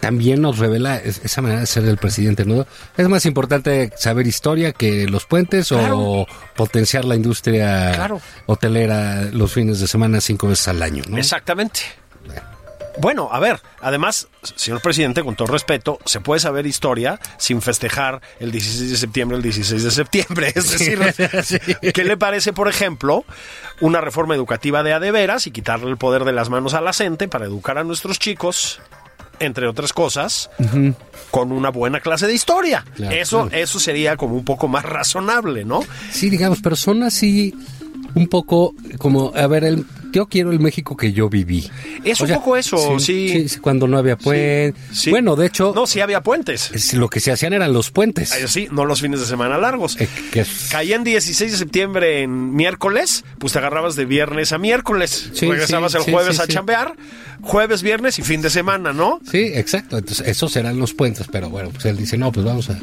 también nos revela es- esa manera de ser el presidente, ¿no? Es más importante saber historia que los puentes Claro. o potenciar la industria Claro. hotelera los fines de semana cinco veces al año, ¿no? Exactamente. Bueno, a ver, además, señor presidente, con todo respeto, se puede saber historia sin festejar el 16 de septiembre, el 16 de septiembre. Es decir, ¿qué le parece, por ejemplo, una reforma educativa de a de veras y quitarle el poder de las manos a la gente para educar a nuestros chicos, entre otras cosas, con una buena clase de historia? Claro, eso, claro. eso sería como un poco más razonable, ¿no? Sí, digamos, pero son así un poco como, a ver, el, yo quiero el México que yo viví. Es un poco eso, sí. Cuando no había puentes. Sí. Bueno, de hecho. No, sí había puentes. es- lo que se hacían eran los puentes. Ay, Sí, no los fines de semana largos. Eh, que Caían 16 de septiembre en miércoles, pues te agarrabas de viernes a miércoles. Sí, Regresabas sí, el sí, jueves sí, a sí. chambear, jueves, viernes y fin de semana, ¿no? Sí, exacto. Entonces, esos serán los puentes, pero bueno, pues él dice, no, pues vamos a,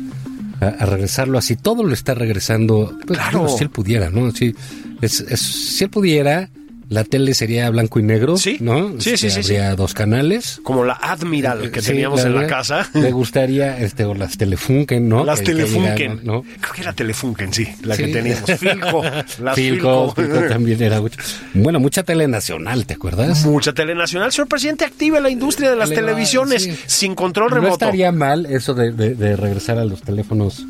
regresarlo así. Todo lo está regresando. Pues, Claro. si él pudiera, ¿no? Si, es, es- si él pudiera, la tele sería blanco y negro, Sí. ¿no? Sí, sí, Este, sí, Habría dos canales. Como la Admiral que Sí, teníamos en la casa. Le gustaría, este, o las Telefunken, ¿no? Las Que- Telefunken. ¿no? Creo que era Telefunken, sí, la Sí. que teníamos. Filco. Las Filco, Filco. Filco también era mucho. Bueno, mucha tele nacional, ¿te acuerdas? Mucha telenacional. Señor presidente, active la industria de las televisiones sin control No remoto. estaría mal eso de, de- de regresar a los teléfonos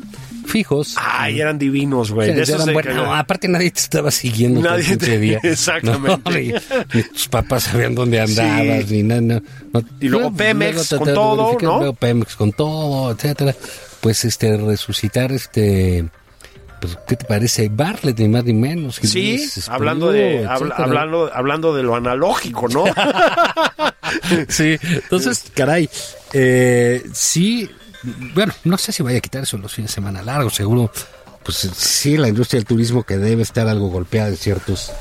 fijos. Ay, eran divinos, güey. Sí, De esos eran de buenos. que- No, aparte nadie te estaba siguiendo Nadie te- día. Exactamente. No, ni, ni tus papás sabían dónde andabas, Sí. ni nada. no, no. Y luego Pemex luego con todo, ¿no? luego Pemex con todo, etcétera. Pues este, resucitar este. Pues, ¿qué te parece? Barlet, ni más ni menos. Sí, Espriu, hablando de, habla- hablando, hablando de lo analógico, ¿no? Sí, entonces, caray, eh, sí, bueno, no sé si vaya a quitar eso los fines de semana largos, seguro, pues sí, la industria del turismo que debe estar algo golpeada en ciertos,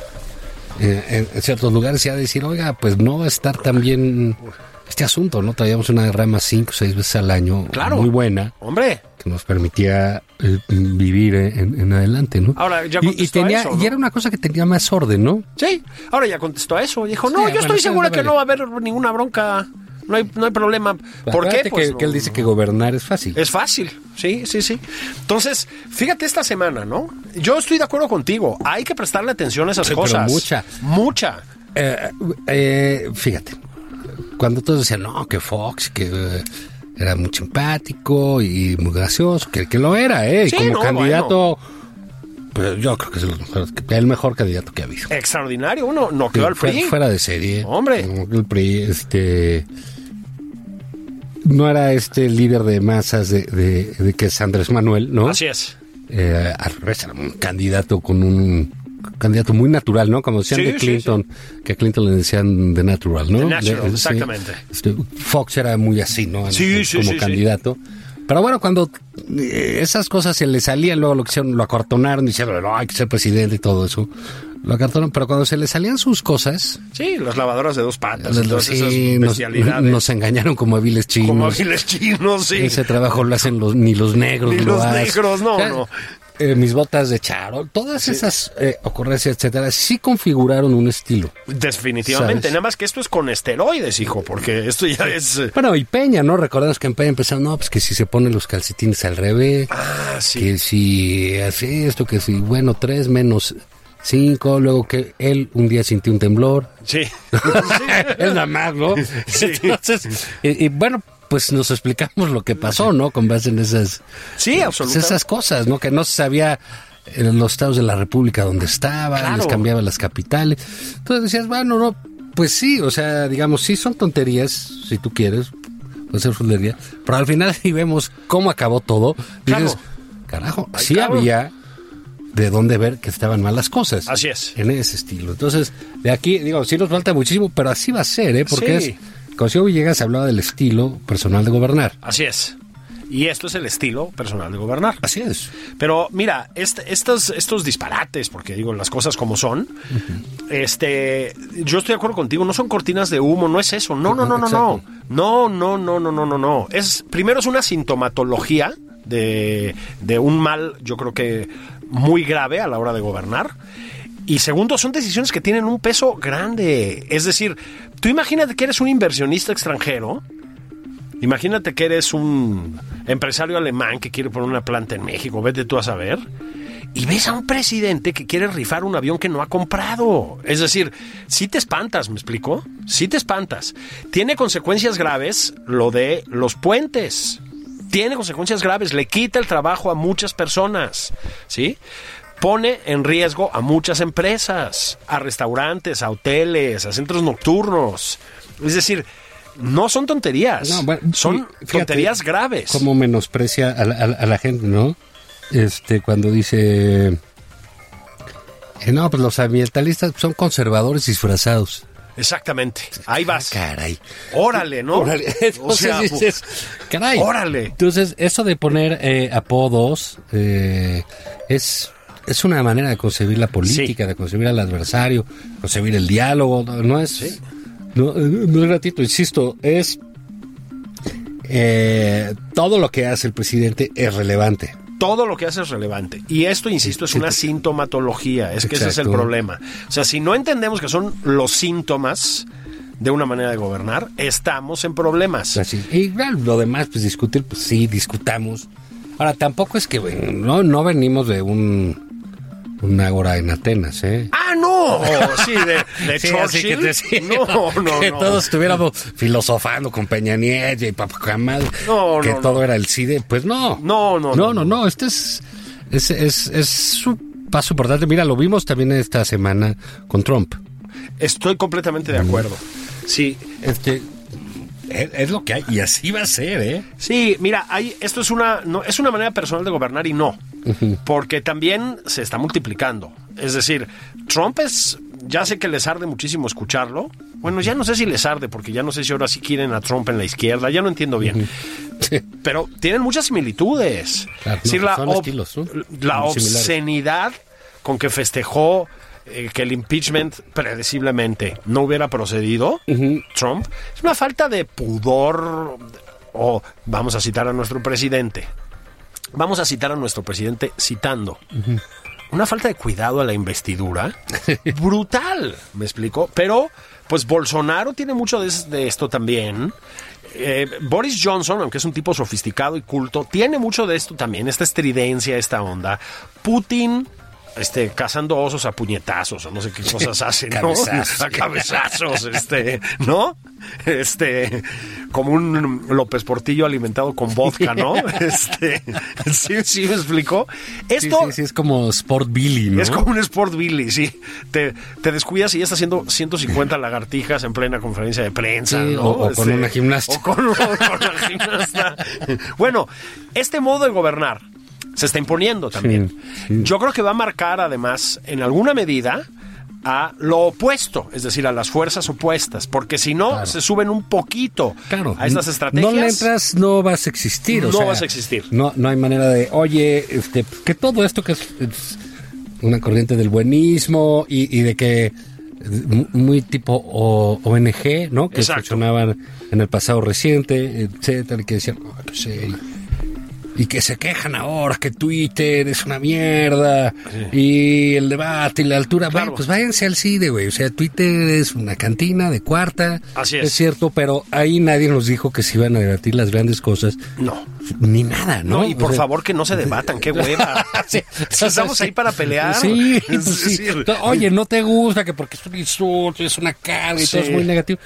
eh, en, ciertos lugares, y a decir, oiga, pues no va a estar tan bien este asunto, ¿no? Traíamos una derrama cinco o seis veces al año, Claro. muy buena, Hombre, que nos permitía eh, vivir en, en adelante, ¿no? Ahora, ya y, y contestó a tenía, eso, ¿no? y era una cosa que tenía más orden, ¿no? sí. Ahora ya contestó a eso. Dijo, no, yo bueno, estoy segura que no va a haber ninguna bronca. No hay, no hay problema. ¿Por Acuérdate qué? Pues que, que él dice que gobernar es fácil. Es fácil, sí, sí, sí. Entonces, fíjate esta semana, ¿no? Yo estoy de acuerdo contigo. Hay que prestarle atención a esas pero cosas. mucha. Mucha. Eh, eh, fíjate, cuando todos decían, no, que Fox, que eh, era muy simpático y muy gracioso, que, que lo era, ¿eh? Y Sí, como no, candidato, pues yo creo que es el mejor, el mejor candidato que ha habido. Extraordinario. Uno no quedó al PRI. Fuera de serie. Hombre. El PRI, este. No era este el líder de masas de, de- de que es Andrés Manuel, ¿no? Así es. Eh, al revés, era un candidato con un candidato muy natural, ¿no? Como decían Sí, de sí, Clinton, que a Clinton le decían de natural, ¿no? The natural, sí. exactamente. Este, Fox era muy así, ¿no? Sí, sí, como candidato. Pero bueno, cuando eh, esas cosas se le salían, luego lo que hicieron, lo acortonaron diciendo, no, hay que ser presidente y todo eso. Lo acortonaron, pero cuando se le salían sus cosas, Sí, las lavadoras de dos patas. sí, nos, engañaron como hábiles chinos. como hábiles chinos, sí. Ese trabajo lo hacen los, ni los negros. Ni lo los hacen. negros, no, no. eh, mis botas de charol, todas esas eh, ocurrencias, etcétera, sí configuraron un estilo. Definitivamente. ¿Sabes? Nada más que esto es con esteroides, hijo, porque esto ya es. eh, Bueno, y Peña, ¿no? Recordamos que en Peña empezaron, no, pues que si se ponen los calcetines al revés, Ah, sí. que si hace esto, que si, bueno, tres menos cinco, luego que él un día sintió un temblor. Sí. es nada más, ¿no? Sí. Entonces, y, y bueno, pues nos explicamos lo que pasó, ¿no? Con base en esas, Sí, pues absolutamente. esas cosas, ¿no? Que no se sabía en los estados de la República donde estaban, Claro. les cambiaba las capitales. Entonces decías, bueno, no, pues sí, o sea, digamos, sí son tonterías, si tú quieres, puede ser fulería, pero al final si vemos cómo acabó todo, dices, Claro. carajo, sí claro. había de dónde ver que estaban mal las cosas. Así es. En ese estilo. Entonces, de aquí, digo, sí nos falta muchísimo, pero así va a ser, ¿eh? Porque Sí. es, Cosío Villegas hablaba del estilo personal de gobernar. Así es. Y esto es el estilo personal de gobernar. Así es. Pero mira, este- estos, estos disparates, porque digo las cosas como son, este, yo estoy de acuerdo contigo, no son cortinas de humo, no es eso, no, no, no, no, no, no, no, no, no, no, no, no, es primero es una sintomatología de, de un mal, yo creo que muy grave a la hora de gobernar. Y segundo, son decisiones que tienen un peso grande. Es decir, tú imagínate que eres un inversionista extranjero Imagínate que eres un empresario alemán que quiere poner una planta en México, vete tú a saber, y ves a un presidente que quiere rifar un avión que no ha comprado. Es decir, si te espantas, ¿me explico? Si te espantas. Tiene consecuencias graves lo de los puentes. Tiene consecuencias graves, le quita el trabajo a muchas personas, ¿sí? Pone en riesgo a muchas empresas, a restaurantes, a hoteles, a centros nocturnos. Es decir, no son tonterías, No, bueno, son fíjate tonterías graves. Cómo menosprecia la- a la gente, ¿no? Este, cuando dice. Eh, no, pues los ambientalistas son conservadores disfrazados. Exactamente. Ahí vas. Caray. Órale, ¿no? Órale. O sea, Entonces dices, caray. órale. Entonces, eso de poner eh, apodos eh, es, es una manera de concebir la política, de concebir al adversario, concebir el diálogo. No, no es. No, eh, no es ratito, insisto, es. eh, todo lo que hace el presidente es relevante. Todo lo que hace es relevante. Y esto, insisto, es una sintomatología. Es que ese es el problema. O sea, si no entendemos que son los síntomas de una manera de gobernar, estamos en problemas. Así. Y claro, lo demás, pues discutir, pues sí, discutamos. Ahora, tampoco es que bueno, no, no venimos de un, un ágora en Atenas, ¿eh? ¡Ah, no! Sí, de, de Sí, así que Churchill. te- sí, no, no, que no. todos estuviéramos filosofando con Peña Nieto y Papacamad, No, que no, todo no. era el CIDE, pues no. No, no, no, no, no, no, este es, es, es, es un paso importante. Mira, lo vimos también esta semana con Trump. Estoy completamente de acuerdo. Sí, Este, es, es lo que hay y así va a ser, ¿eh? Sí, mira, hay, esto es una, no, es una manera personal de gobernar y no, porque también se está multiplicando. Es decir, Trump es, ya sé que les arde muchísimo escucharlo. Bueno, ya no sé si les arde, porque ya no sé si ahora sí quieren a Trump en la izquierda, ya no entiendo bien. Pero tienen muchas similitudes. Claro, es decir, no, la, son ob- estilos, ¿no? la obscenidad con que festejó eh, que el impeachment predeciblemente no hubiera procedido, Trump, es una falta de pudor, o vamos a citar a nuestro presidente, vamos a citar a nuestro presidente citando. Una falta de cuidado a la investidura brutal, me explico. Pero, pues Bolsonaro tiene mucho de, es- de esto también. Eh, Boris Johnson, aunque es un tipo sofisticado y culto, tiene mucho de esto también, esta estridencia, esta onda. Putin, este, cazando osos a puñetazos, o no sé qué cosas hacen, ¿no? Cabezazos. A cabezazos, este, ¿no? Este, como un López Portillo alimentado con vodka, ¿no? Este, sí, sí, me explicó. Esto sí, sí, es como Sport Billy, ¿no? es como un Sport Billy, sí. Te, te descuidas y ya está haciendo 150 lagartijas en plena conferencia de prensa. O- o con una gimnasta. O con, o con una gimnasta. Bueno, este modo de gobernar se está imponiendo también. Yo creo que va a marcar además, en alguna medida, a lo opuesto, es decir, a las fuerzas opuestas, porque si no, Claro. se suben un poquito Claro. a estas estrategias. No le entras, no vas a existir. o No sea, vas a existir. No, no hay manera de, oye, este, que todo esto que es, es una corriente del buenismo y, y de que mu- muy tipo o- ONG, ¿no? Que Exacto. funcionaban en el pasado reciente, etcétera, y que decían, "Ah, qué serio". Y que se quejan ahora que Twitter es una mierda y el debate y la altura. Claro. Bueno, pues váyanse al CIDE, güey. O sea, Twitter es una cantina de cuarta. Así es. Es cierto, pero ahí nadie nos dijo que se iban a debatir las grandes cosas. No. Ni nada, ¿no? No, y por O sea, favor que no se debatan, qué hueva. Sí, Si estamos ahí para pelear. Sí, Es pues Oye, no te gusta que porque es un insulto, es una carga y todo es muy negativo.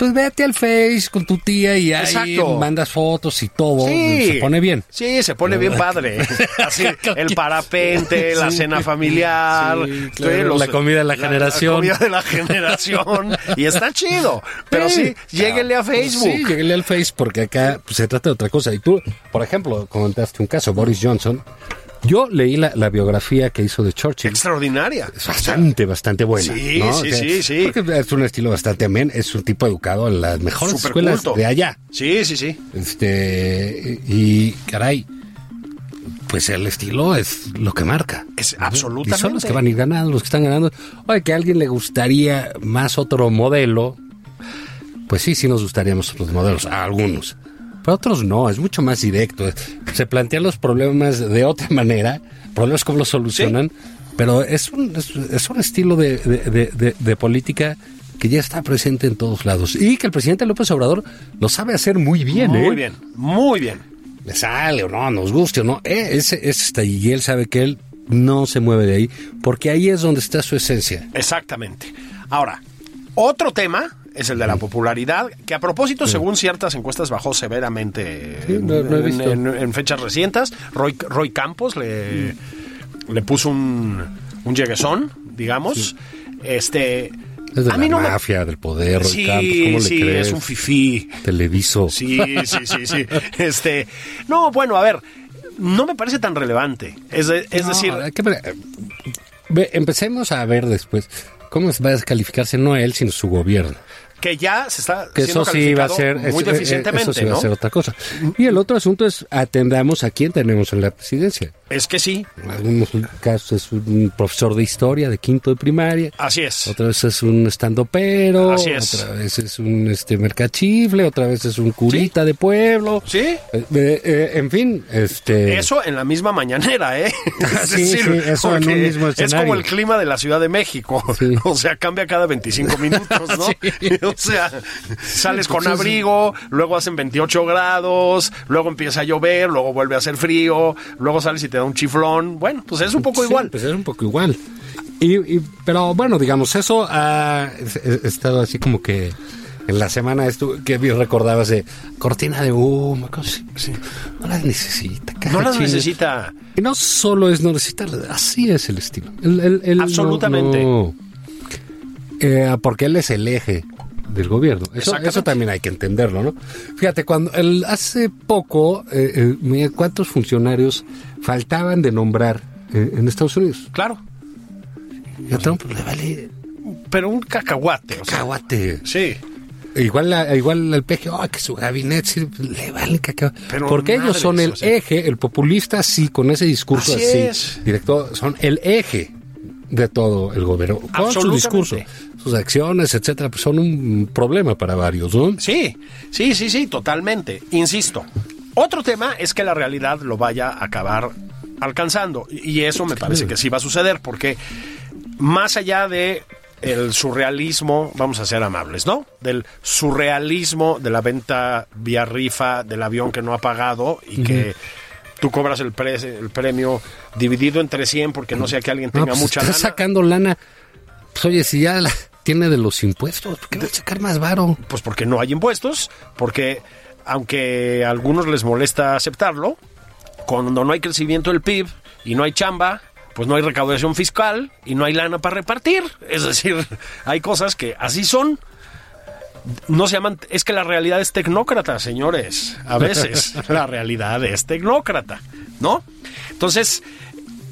Pues vete al Face con tu tía y ahí Exacto. mandas fotos y todo. Sí. Se pone bien. Sí, se pone bien padre. Así, el parapente, la Sí. cena familiar, Sí, claro, la comida de la generación. La comida de la generación. y está chido. Pero sí, lléguenle a Facebook. Sí, lléguenle al Face porque acá pues, se trata de otra cosa. Y tú, por ejemplo, comentaste un caso, Boris Johnson. Yo leí la, la biografía que hizo de Churchill. Extraordinaria. Es bastante, bastante buena. Sí, ¿no? sí, sí, sí. Porque es un estilo bastante amén. Es un tipo educado en las mejores escuelas de allá. Sí, sí, sí. Este, y caray, pues el estilo es lo que marca. Es ¿no? absolutamente. Y son los que van a ir ganando, los que están ganando. Oye, que a alguien le gustaría más otro modelo, pues sí, sí nos gustarían otros modelos, a algunos. Otros no, es mucho más directo. Se plantean los problemas de otra manera, problemas cómo los solucionan, pero es un, es, es un estilo de, de- de- de- de política que ya está presente en todos lados. Y que el presidente López Obrador lo sabe hacer muy bien, ¿eh? Muy bien, muy bien. le sale o no, nos guste o no, eh, ese, ese está ahí y él sabe que él no se mueve de ahí, porque ahí es donde está su esencia. Exactamente. Ahora, otro tema es el de la popularidad, que a propósito, según ciertas encuestas, bajó severamente Sí, no- no he en, visto. en- en fechas recientes. Roy, Roy Campos le, le puso un, un lleguesón, digamos. Este. Es de a la mí no me- mafia, del poder, Roy Sí, Campos, ¿cómo le sí, crees? es un fifí. Televiso. Sí, sí, sí, sí. Este, no, bueno, a ver, no me parece tan relevante. Es, de- es No, decir, que empecemos a ver después cómo va a descalificarse no él, sino su gobierno. Que ya se está Que siendo eso sí va a ser muy eso- eh, deficientemente, eso sí va ¿no? a ser otra cosa. Y el otro asunto es atendamos a quién tenemos en la presidencia. Es que sí, En algunos casos es un profesor de historia de quinto de primaria. así es. Otra vez es un estandopero, Así es. otra vez es un este mercachifle, otra vez es un curita de pueblo. ¿Sí? Eh, eh, eh, en fin, este Eso en la misma mañanera, ¿eh? Es Sí, sí, eso en un mismo Es como escenario. el clima de la Ciudad de México. O sea, cambia cada 25 minutos, ¿no? O sea, sales con abrigo, luego hacen 28 grados, luego empieza a llover, luego vuelve a hacer frío, luego sales y te da un chiflón. Bueno, pues es un poco Sí, igual. Pues es un poco igual. Y, y- pero bueno, digamos, eso ha he estado así como que en la semana esto que recordabas de cortina de humo, cosas así. No las necesita. No las necesita. Y no solo es no necesitarlas, así es el estilo. No- Absolutamente. no- eh, porque él es el eje del gobierno. Eso, eso también hay que entenderlo, ¿no? Fíjate, cuando el, hace poco, eh, eh, mira cuántos funcionarios faltaban de nombrar eh, en Estados Unidos. Claro. Y a Trump le vale Pero un cacahuate. O sea, cacahuate. sí. Igual, la- igual el PG, oh, que su gabinete sí, le vale cacahuate. Pero Porque ellos son el o sea. eje, el populista sí, con ese discurso Así así, es. directo, son el eje de todo el gobierno. Con su discurso, sus acciones, etcétera, pues son un problema para varios, ¿no? Sí, sí, sí, sí, totalmente. Insisto. Otro tema es que la realidad lo vaya a acabar alcanzando. Y eso me parece que sí va a suceder, porque más allá de el surrealismo, vamos a ser amables, ¿no? Del surrealismo de la venta vía rifa del avión que no ha pagado y que tú cobras el, pre- el premio dividido entre 100 porque no sea que alguien No, tenga pues mucha está lana. sacando lana. Pues oye, si ya la tiene de los impuestos, ¿por qué sacar más varo? Pues porque no hay impuestos, porque aunque a algunos les molesta aceptarlo, cuando no hay crecimiento del PIB y no hay chamba, pues no hay recaudación fiscal y no hay lana para repartir. Es decir, hay cosas que así son. No se llaman, es que la realidad es tecnócrata, señores. A veces la realidad es tecnócrata, ¿no? Entonces,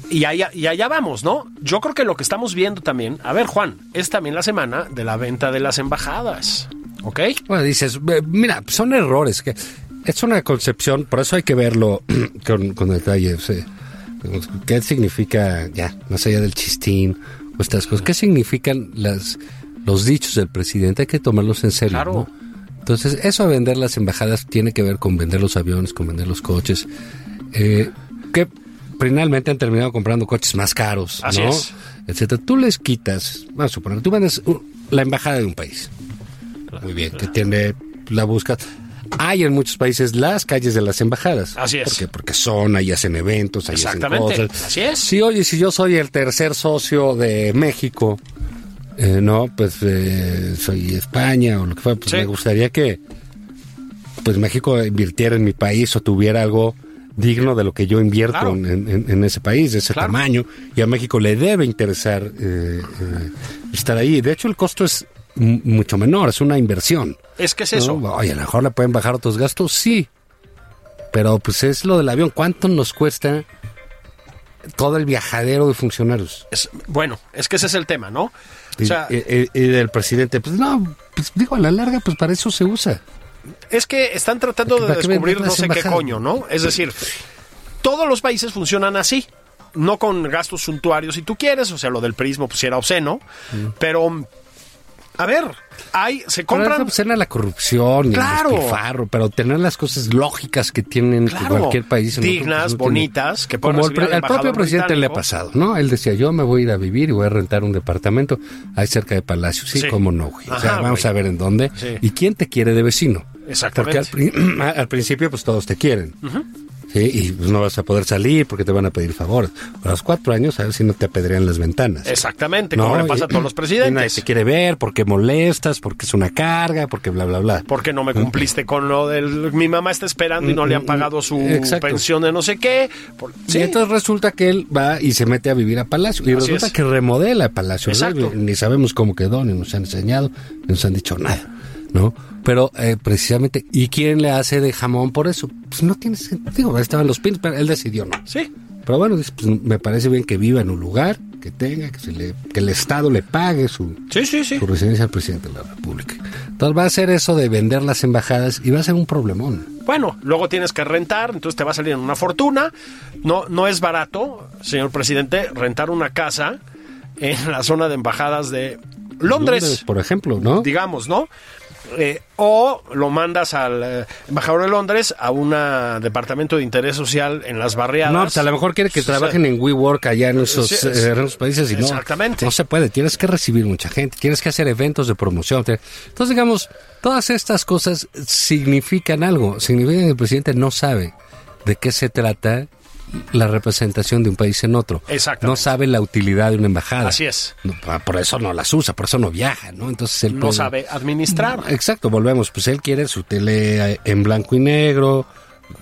y allá, y allá vamos, ¿no? Yo creo que lo que estamos viendo también, a ver, Juan, es también la semana de la venta de las embajadas, ¿ok? Bueno, dices, "Ve, mira, son errores. que Es una concepción, por eso hay que verlo con, con detalle. digamos, ¿Qué significa, ya, más allá del chistín o estas cosas, qué significan las, los dichos del presidente? Hay que tomarlos en serio, Claro. ¿no? Entonces, eso de vender las embajadas tiene que ver con vender los aviones, con vender los coches, eh, que finalmente han terminado comprando coches más caros, Así ¿no? es. Etcétera. Tú les quitas, vamos a suponer, tú vendes uh, la embajada de un país. Muy bien, que tiene la busca. Hay en muchos países las calles de las embajadas. Así es. ¿Por qué? Porque son, ahí hacen eventos, ahí hacen cosas. así es. Sí, oye, si yo soy el tercer socio de México, eh, no, pues eh, soy España o lo que fuera, pues Sí. me gustaría que pues México invirtiera en mi país o tuviera algo digno de lo que yo invierto Claro. en, en- en ese país, de ese Claro. tamaño, y a México le debe interesar eh, eh, estar ahí. De hecho, el costo es mucho menor, es una inversión. Es que es eso. Oye, a lo mejor le pueden bajar otros gastos, sí. Pero pues es lo del avión. ¿Cuánto nos cuesta todo el viajadero de funcionarios? Es- bueno, es que ese es el tema, ¿no? O Y, sea, y- y- y del presidente, pues no, pues digo, a la larga, pues para eso se usa. es que están tratando de ¿Para qué descubrir no sé qué coño, ¿no? Es decir, todos los países funcionan así. No con gastos suntuarios si tú quieres, o sea, lo del prismo pues era obsceno, pero a ver, hay se Compran obscena la corrupción Claro. el despilfarro, pero tener las cosas lógicas que tienen Claro, cualquier país. en dignas, bonitas, que pueden Como el al al propio presidente le ha pasado, ¿no? Él decía, yo me voy a ir a vivir y voy a rentar un departamento ahí cerca de Palacio. Sí, Sí. cómo no, güey. O sea, vamos güey. a ver en dónde. Sí. ¿Y quién te quiere de vecino? Exactamente. Porque al, pri- al principio, pues todos te quieren. Sí, y pues, no vas a poder salir porque te van a pedir favores. A los cuatro años, a ver si no te apedrean las ventanas. Exactamente, como le pasa y- a todos los y nadie presidentes. te quiere ver porque molestas, porque es una carga, porque bla, bla, bla. porque no me cumpliste con lo del mi mamá está esperando y no le han pagado su Exacto. pensión de no sé qué. Por- Y sí, entonces resulta que él va y se mete a vivir a Palacio. Y Así resulta es. que remodela Palacio. ¿no? Exacto. Ni sabemos cómo quedó, ni nos han enseñado, ni nos han dicho nada. ¿No? Pero eh, precisamente, ¿y quién le hace de jamón por eso? Pues no tiene sentido. Estaban los pins, pero él decidió no. sí. Pero bueno, pues, me parece bien que viva en un lugar, que tenga, que, se le, que el Estado le pague su, Sí, sí, sí. su residencia al presidente de la República. Entonces va a ser eso de vender las embajadas y va a ser un problemón. Bueno, luego tienes que rentar, entonces te va a salir en una fortuna. No, no es barato, señor presidente, rentar una casa en la zona de embajadas de Londres, por ejemplo, ¿no? digamos, ¿no? Eh, o lo mandas al eh, embajador de Londres a un departamento de interés social en las barriadas. No, pues a lo mejor quiere que trabajen en WeWork allá en esos, Sí, eh, sí. en esos países y no. Exactamente. No se puede, tienes que recibir mucha gente, tienes que hacer eventos de promoción. Entonces, digamos, todas estas cosas significan algo. Significan que el presidente no sabe de qué se trata la representación de un país en otro. Exactamente. No sabe la utilidad de una embajada. Así es. No, por- eso no las usa, por eso no viaja, ¿no? Entonces él No puede- sabe administrar. Exacto, volvemos. Pues él quiere su tele en blanco y negro,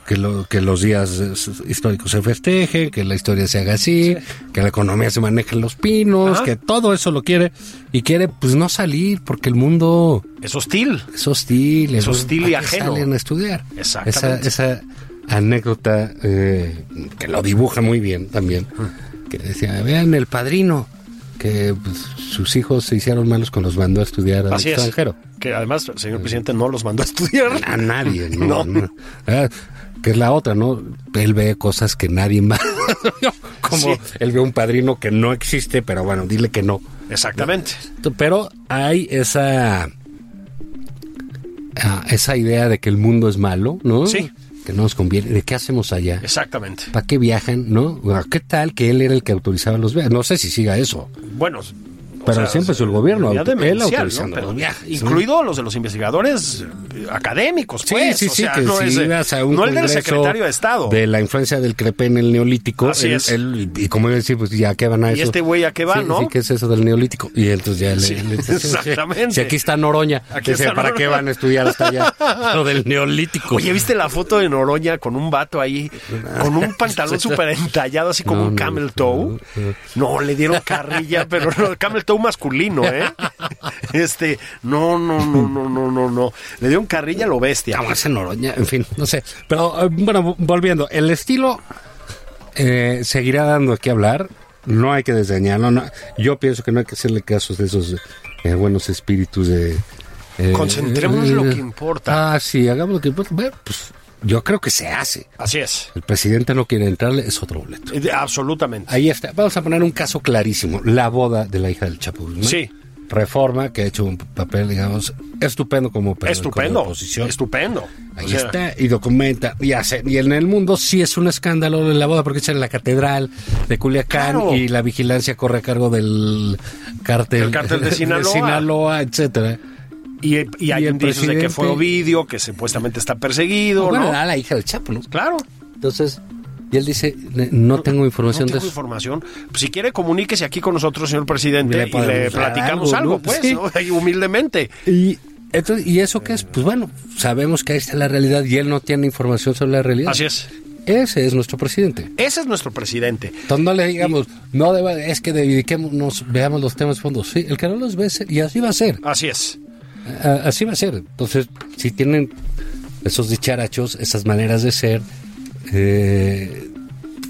que, lo, que los días históricos se festejen, que la historia se haga así, que la economía se maneje en los pinos, Ajá. que todo eso lo quiere. Y quiere, pues, no salir, porque el mundo Es hostil. es hostil. Es hostil y ¿Para qué ajeno. salen a estudiar. Exactamente. Esa, esa anécdota eh, que lo dibuja muy bien también, que decía, vean el padrino, que pues, sus hijos se hicieron malos cuando los mandó a estudiar al Así es. extranjero. Que además señor presidente no los mandó a estudiar. A nadie, no. No. no. Ah, que es la otra, ¿no? Él ve cosas que nadie más. Como Sí. él ve un padrino que no existe, pero bueno, dile que no. Exactamente. Pero hay esa. ah, esa idea de que el mundo es malo, ¿no? Sí. Que no nos conviene. ¿De qué hacemos allá? Exactamente. ¿Para qué viajan, no? ¿Qué tal que él era el que autorizaba los viajes? No sé si siga eso. Bueno. Pero siempre es el gobierno, auto- él autorizando Pero los viajes, Incluido los de los investigadores académicos, Sí, pues. sí, o sí, sea, que no si es, ibas a un no el del secretario de Estado. de la influencia del crepé en el neolítico, Así él- es. él- y como él decir, pues ya qué van a ¿Y eso. este güey a qué va, Sí, no? Sí, ¿qué es eso del neolítico? Y entonces ya le, Sí, le- sí, sí, exactamente. Si aquí está Noroña, Aquí dice, está ¿para Noroña. qué van a estudiar hasta allá lo del neolítico? Oye, ¿viste la foto de Noroña con un vato ahí, con un pantalón súper entallado, así como No, un camel no, toe? No, le dieron carrilla, pero camel toe masculino, ¿eh? Este, no, no, no, no, no, no, no. Le dieron carrilla lo bestia. Vamos a Noroña, en fin, no sé. Pero eh, bueno, volviendo, el estilo eh, seguirá dando que hablar. No hay que desdeñarlo. no. Yo pienso que no hay que hacerle caso de esos eh, buenos espíritus de. eh, Concentrémonos en lo que importa. Ah, sí, hagamos lo que importa. Bueno, pues yo creo que se hace. Así es. El presidente no quiere entrarle, es otro boleto. Absolutamente. Ahí está. Vamos a poner un caso clarísimo: la boda de la hija del Chapo. ¿no? Sí. Reforma, que ha hecho un papel, digamos, estupendo como de Estupendo. oposición. Estupendo. Ahí O sea, está, y documenta, y hace. Y en el mundo sí es un escándalo de la boda, porque echan la catedral de Culiacán Claro. y la vigilancia corre a cargo del cártel, cártel de Sinaloa. Sinaloa, etcétera. Y, y hay Y indicios de que fue Ovidio, que supuestamente está perseguido, bueno, ¿no? era la hija del Chapo, ¿no? Claro. Entonces, y él dice, "Ne- no tengo información no de tengo eso. información. Pues, si quiere, comuníquese aquí con nosotros, señor presidente, Le y le dar platicamos algo, algo, ¿no? pues, Sí. ¿no? Ahí humildemente. Y, entonces, ¿Y eso qué es? Pues bueno, sabemos que ahí está la realidad y él no tiene información sobre la realidad. Así es. Ese es nuestro presidente. Ese es nuestro presidente. Entonces no le digamos, no deba, es que dediquémonos, veamos los temas de fondo. Sí, el que no los ve, y así va a ser. Así es. A- Así va a ser. Entonces, si tienen esos dicharachos, esas maneras de ser, eh,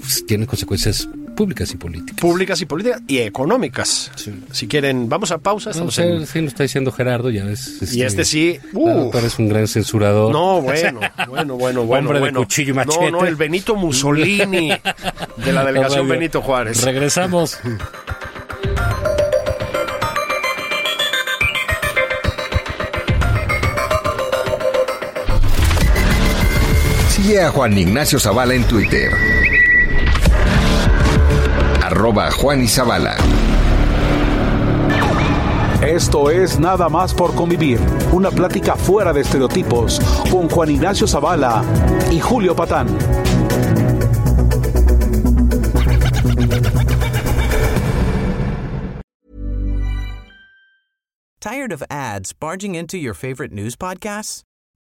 pues, tienen consecuencias públicas y políticas. Públicas y políticas y económicas. Si quieren, vamos a pausa. No sé, en- sí lo está diciendo Gerardo, ya ves. Y este sí. la Uh, es un gran censurador. No, bueno, bueno, bueno, bueno. Hombre de bueno. cuchillo y machete. No, no, el Benito Mussolini de la delegación Benito Juárez. Regresamos. Sigue a Juan Ignacio Zavala en Twitter. Arroba Juan y Zavala. Esto es Nada más por convivir, una plática fuera de estereotipos con Juan Ignacio Zavala y Julio Patán. Tired of ads barging into your favorite news podcasts?